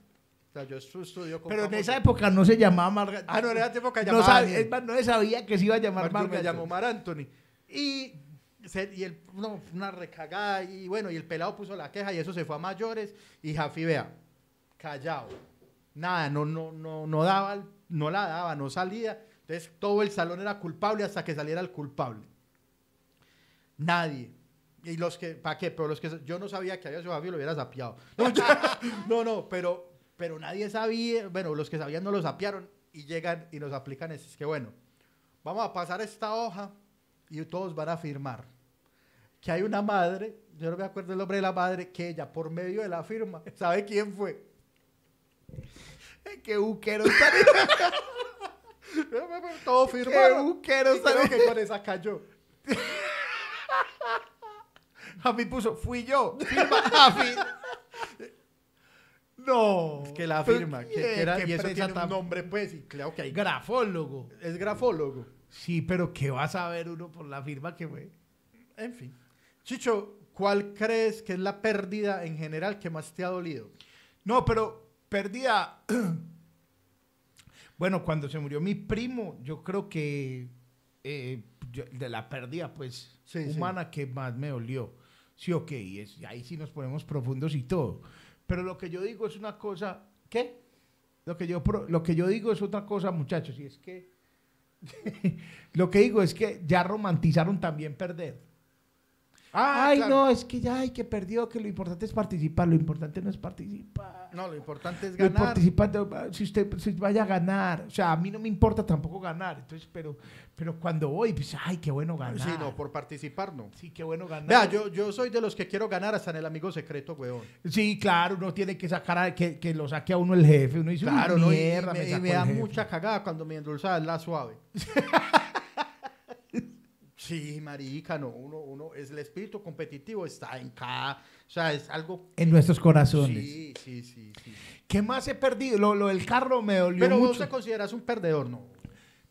O sea, yo estu- estudio con Pero en esa época no se llamaba Marga. Ah, no, en esa época no, llamaba sab- Daniel. es más, no se sabía que se iba a llamar Marga. me llamo Mar Anthony. Y, se- y el, no, una recagada. Y bueno, y el pelado puso la queja y eso se fue a mayores. Y Jafi, vea, callado. Nada, no, no, no, no daba, no la daba, no salía. Entonces todo el salón era culpable hasta que saliera el culpable. Nadie. Y los que, ¿para qué? Pero los que, yo no sabía que había sido Javi, lo hubiera sapeado. No, no, pero, pero nadie sabía, bueno, los que sabían no lo sapearon y llegan y nos aplican, es que bueno, vamos a pasar esta hoja y todos van a firmar que hay una madre, yo no me acuerdo el nombre de la madre, que ella por medio de la firma, ¿sabe quién fue? Qué buquero está. Todo Qué firmaron. buquero Y creo que con esa cayó. Javi puso, fui yo. Firma Javi. No. Que la firma, que, que era, y eso tiene un nombre, pues, y claro que hay. Grafólogo. Es grafólogo. Sí, pero ¿qué va a saber uno por la firma que fue? En fin. Chicho, ¿cuál crees que es la pérdida en general que más te ha dolido? No, pero perdida. bueno, cuando se murió mi primo, yo creo que eh, yo- de la pérdida, pues, Sí, sí. humana que más me dolió. Sí, ok, es, y ahí sí nos ponemos profundos y todo. Pero lo que yo digo es una cosa. ¿Qué? Lo que yo, lo que yo digo es otra cosa, muchachos, y es que. lo que digo es que ya romantizaron también perder. Ay, claro. no, es que ya, ay, que perdió, que lo importante es participar, lo importante no es participar. No, lo importante es Lo ganar. participante, si usted si vaya a ganar, o sea, a mí no me importa tampoco ganar, entonces, pero, pero cuando voy, pues, ay, qué bueno ganar. Sí, no, por participar no. Sí, qué bueno ganar. Vea, yo, yo soy de los que quiero ganar hasta en el amigo secreto, weón. Sí, claro, uno tiene que sacar, a- que, que lo saque a uno el jefe, uno dice, Claro, "Uy, ¿no? Y- mierda, y me, y da jefe". mucha cagada cuando mi endulzada es la suave. sí, marica, no. Uno, uno, es el espíritu competitivo está en cada. O sea, es algo. En nuestros corazones. Sí, sí, sí, sí. ¿Qué más he perdido? Lo, lo del carro me dolió Pero vos mucho. te consideras un perdedor, ¿no?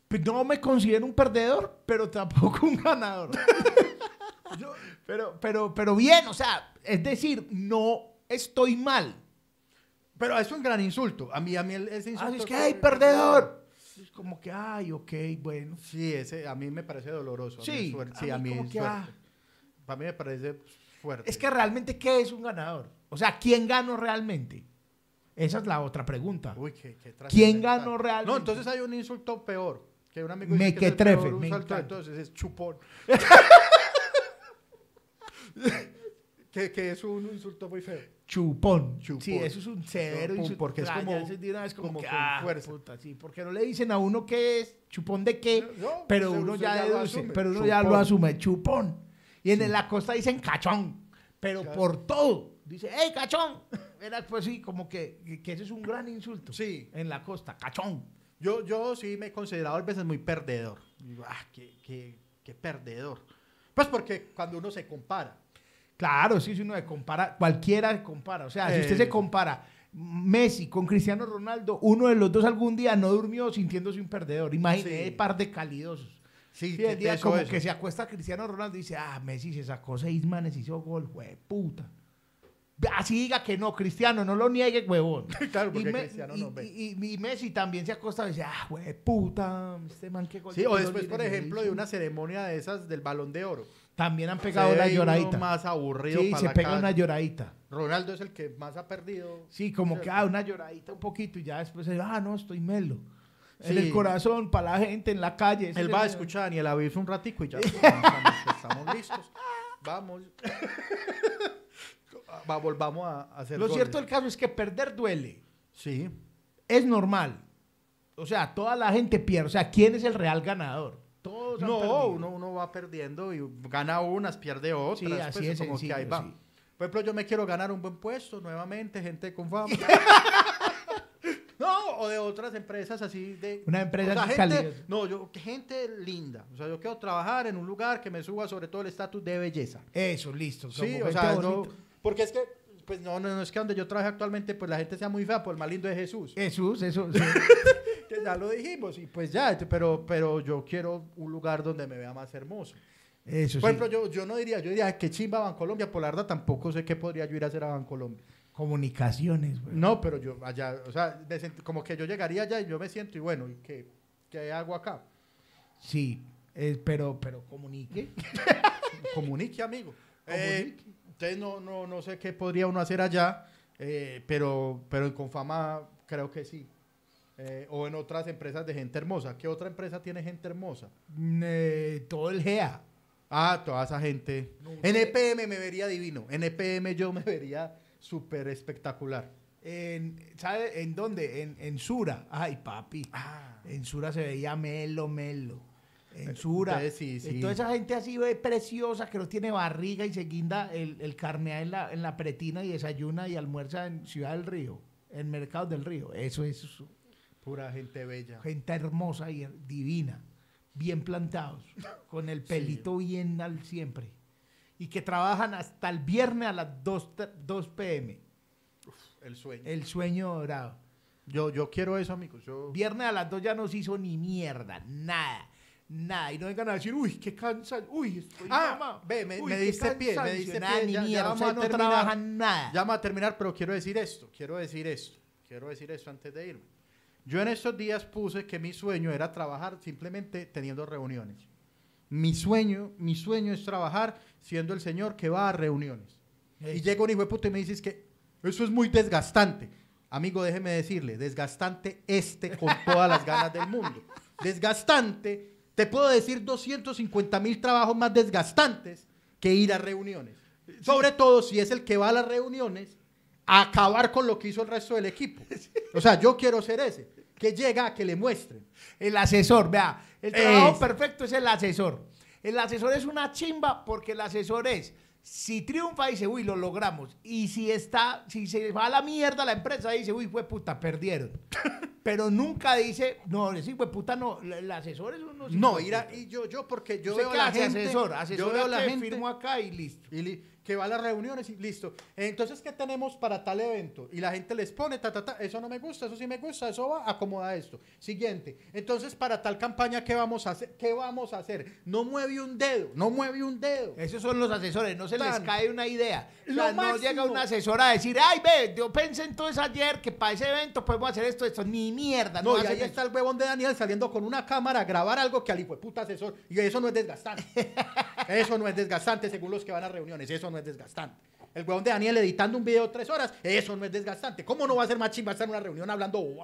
Pues No me considero un perdedor, pero tampoco un ganador. Yo- pero, pero, pero bien, o sea, es decir, no estoy mal. Pero es un gran insulto. A mí, a mí ese Ah, insulto. es que, ay, perdedor. Es como que, ay, ok, bueno. Sí, ese a mí me parece doloroso. Sí, a mí fuerte. ah. Para mí me parece fuerte. Es que realmente, ¿qué es un ganador? O sea, ¿quién ganó realmente? Esa es la otra pregunta. Uy, qué, qué ¿Quién ganó realmente? No, entonces hay un insulto peor. Que un amigo Me dice que que es el trefe, peor me encanta. entonces es chupón. que, que es un insulto muy feo. Chupón. Chupón. Sí, eso es un severo Chupón, insulto. porque es como- de una vez como, como que, ah, fuerza. puta, sí, porque no le dicen a uno qué es, chupón de qué, No, pero uno ya, deduce, pero uno ya lo asume, chupón. Y en la costa dicen cachón, pero Claro. por todo. Dice, hey, cachón. Era pues sí, como que, que, ese es un gran insulto. Sí. En la costa, cachón. Yo, yo sí me he considerado a veces muy perdedor. Digo, ah, qué, qué, qué perdedor. Pues porque cuando uno se compara. Claro, sí, si uno se compara, cualquiera se compara. O sea, si usted Eh. se compara Messi con Cristiano Ronaldo, uno de los dos algún día no durmió sintiéndose un perdedor. Imagínese Sí. par de calidosos. Sí, Sí, que- el día eso, como eso. que se acuesta Cristiano Ronaldo y dice, ah, Messi se sacó seis manes y hizo gol, güey, puta. Así diga que no, Cristiano, no lo niegue, huevón. Claro, Y, porque Me- Cristiano y- no ve. y- Messi también se acosta y dice, ah, güey, puta, este man qué gol. Sí, o después, por ejemplo, hizo". de una ceremonia de esas del balón de oro. También han pegado uno lloradita. más aburrido Sí, para se la pega calle. una lloradita. Ronaldo es el que más ha perdido. Sí, como que, ah, una lloradita un poquito y ya después, ah, no, estoy melo. En el corazón, para la gente, en la calle. Él va a escuchar a Daniel Aviv un ratico y ya estamos, listos. Vamos. Va, volvamos a a hacer Lo goles. cierto del caso es que perder duele. Sí. Es normal. O sea, toda la gente pierde. O sea, ¿quién es el real ganador? Todos han No, perdido. uno, uno va perdiendo y gana unas, pierde otras. Sí, así pues, es como que sencillo, ahí va. sí. Por ejemplo, yo me quiero ganar un buen puesto nuevamente, gente con fama. no, o de otras empresas así de... Una empresa o sea, gente. No, yo, gente linda. O sea, yo quiero trabajar en un lugar que me suba sobre todo el estatus de belleza. Eso, listo. Sí, o sea, no, porque es que, pues no, no, no es que donde yo trabajo actualmente, pues la gente sea muy fea, por el más lindo de Jesús. Jesús, eso. sí. Que ya lo dijimos, y pues ya, pero, pero yo quiero un lugar donde me vea más hermoso. Eso Por sí. ejemplo, yo, yo no diría, yo diría que chimba Bancolombia, por la verdad tampoco sé qué podría yo ir a hacer a Bancolombia. Comunicaciones, güey. No, pero yo allá, o sea, como que yo llegaría allá y yo me siento y bueno, ¿y qué, qué hago acá? Sí, eh, pero, pero comunique. Comunique, amigo. Eh, entonces no, no, no sé qué podría uno hacer allá, eh, pero, pero en Confama creo que sí. Eh, o en otras empresas de gente hermosa. ¿Qué otra empresa tiene gente hermosa? Mm, eh, todo el GEA. Ah, toda esa gente. En EPM me vería divino. En EPM yo me vería súper espectacular. En, ¿Sabe en dónde? En, en Sura. Ay, papi. Ah. En Sura se veía melo, melo. En Sura. Entonces, sí, sí. Toda esa gente así ve preciosa que no tiene barriga y se guinda el, el carne en la, en la pretina y desayuna y almuerza en Ciudad del Río, en Mercado del Río. Eso es Pura gente bella. gente hermosa y divina, bien plantados, con el pelito bien al siempre. Y que trabajan hasta el viernes a las 2, t- 2 pm. El sueño. El sueño dorado. Yo, yo quiero eso, amigos. Yo... Viernes a las 2 ya no se hizo ni mierda, nada. Nada, y no vengan a decir, uy, qué cansancio, uy, estoy Ah, ve, me- uy, me diste pie, me cansancio". diste nada, pie, ni ya- ya mierda, vamos ustedes a no terminar. trabajan nada. Ya vamos a terminar, pero quiero decir esto. Quiero decir esto. Quiero decir esto antes de irme. Yo en estos días puse que mi sueño era trabajar simplemente teniendo reuniones. Mi sueño, mi sueño es trabajar siendo el señor que va a reuniones. Y llega un hijo de puta y me dices que eso es muy desgastante. Amigo, déjeme decirle, desgastante este con todas las ganas del mundo. Desgastante, te puedo decir 250 mil trabajos más desgastantes que ir a reuniones. Sobre todo si es el que va a las reuniones a acabar con lo que hizo el resto del equipo. O sea, yo quiero ser ese, que llega a que le muestren. El asesor, vea, el trabajo perfecto es el asesor. El asesor es una chimba porque el asesor es, si triunfa dice, uy, lo logramos. Y si está, si se va a la mierda la empresa dice, uy, fue puta, perdieron. Pero nunca dice, no, ese fue puta no, el asesor es uno. No, ir a- y yo, yo porque yo veo la gente, asesor, yo asesor veo la gente firmo acá y listo. y li- que va a las reuniones y listo. Entonces, ¿qué tenemos para tal evento? Y la gente les pone, ta, ta, ta, eso no me gusta, eso sí me gusta, eso va, acomoda esto. Siguiente. Entonces, para tal campaña, ¿qué vamos a hacer? ¿Qué vamos a hacer? No mueve un dedo, no mueve un dedo. Esos son los asesores, no se les cae una idea. O sea, no llega un asesor a decir, ay, ve, yo pensé entonces ayer que para ese evento podemos hacer esto, esto, ni mierda. No, y hacen ahí eso. está el huevón de Daniel saliendo con una cámara a grabar algo que al hijo de puta asesor. Y eso no es desgastante. eso no es desgastante según los que van a reuniones. Eso no es desgastante. El huevón de Daniel editando un video de tres horas. Eso no es desgastante. ¿Cómo no va a ser más chimba estar en una reunión hablando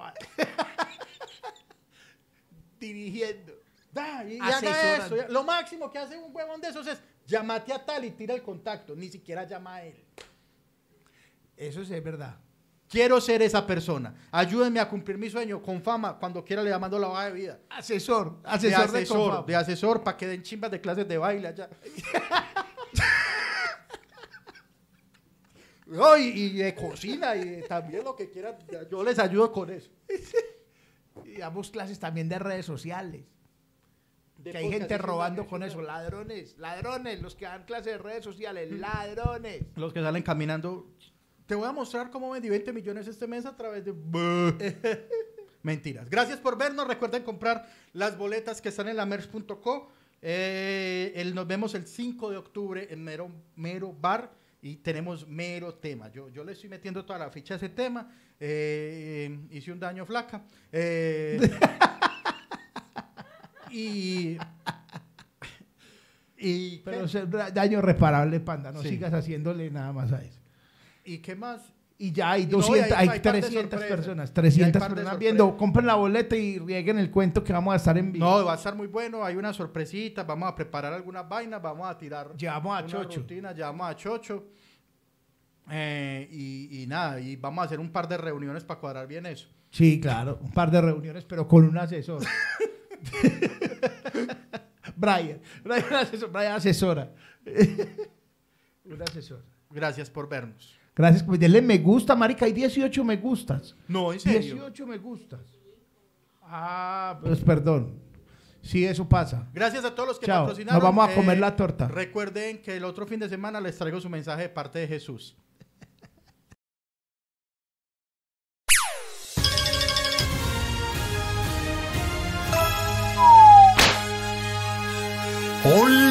dirigiendo. Da, y, y haga eso. Lo máximo que hace un huevón de esos es llámate a tal y tira el contacto. Ni siquiera llama a él. Eso sí es verdad. Quiero ser esa persona. Ayúdenme a cumplir mi sueño con fama. Cuando quiera le mando la hoja de vida. Asesor, asesor de, asesor, de asesor para que den chimbas de clases de baile allá. No, y, y de cocina y de también lo que quieran. Yo les ayudo con eso. Y damos clases también de redes sociales. De que hay gente robando con eso. Ladrones, ladrones, los que dan clases de redes sociales, ladrones. Los que salen caminando. Te voy a mostrar cómo vendí 20 millones este mes a través de... Mentiras. Gracias por vernos. Recuerden comprar las boletas que están en la merch.co. Eh, el- nos vemos el 5 de octubre en Mero, Mero Bar y tenemos mero tema. Yo, yo le estoy metiendo toda la ficha a ese tema. Eh, hice un daño flaca. Eh, y... y Pero daño reparable, panda. No Sí. sigas haciéndole nada más a eso. ¿Y qué más? Y ya hay Y no, y 200, hay- hay, hay par de 300 sorpresas. personas, Y hay 300 par de personas viendo. Compren la boleta y rieguen el cuento que vamos a estar en vivo. No, va a estar muy bueno. Hay una sorpresita. Vamos a preparar algunas vainas. Vamos a tirar. Llevamos a una Chocho. rutina, llevamos a Chocho. Eh, y, y nada, y vamos a hacer un par de reuniones para cuadrar bien eso. Sí, claro, un par de reuniones, pero con un asesor. Brian, Brian, asesor- Brian asesora. un asesor. Gracias por vernos. Gracias por denle me gusta, marica. Hay 18 me gustas. No, en serio. 18 me gustas. Ah, pues perdón. Sí, eso pasa. Gracias a todos los que Chao. patrocinaron. Nos vamos a comer eh, la torta. Recuerden que el otro fin de semana les traigo su mensaje de parte de Jesús. Hola.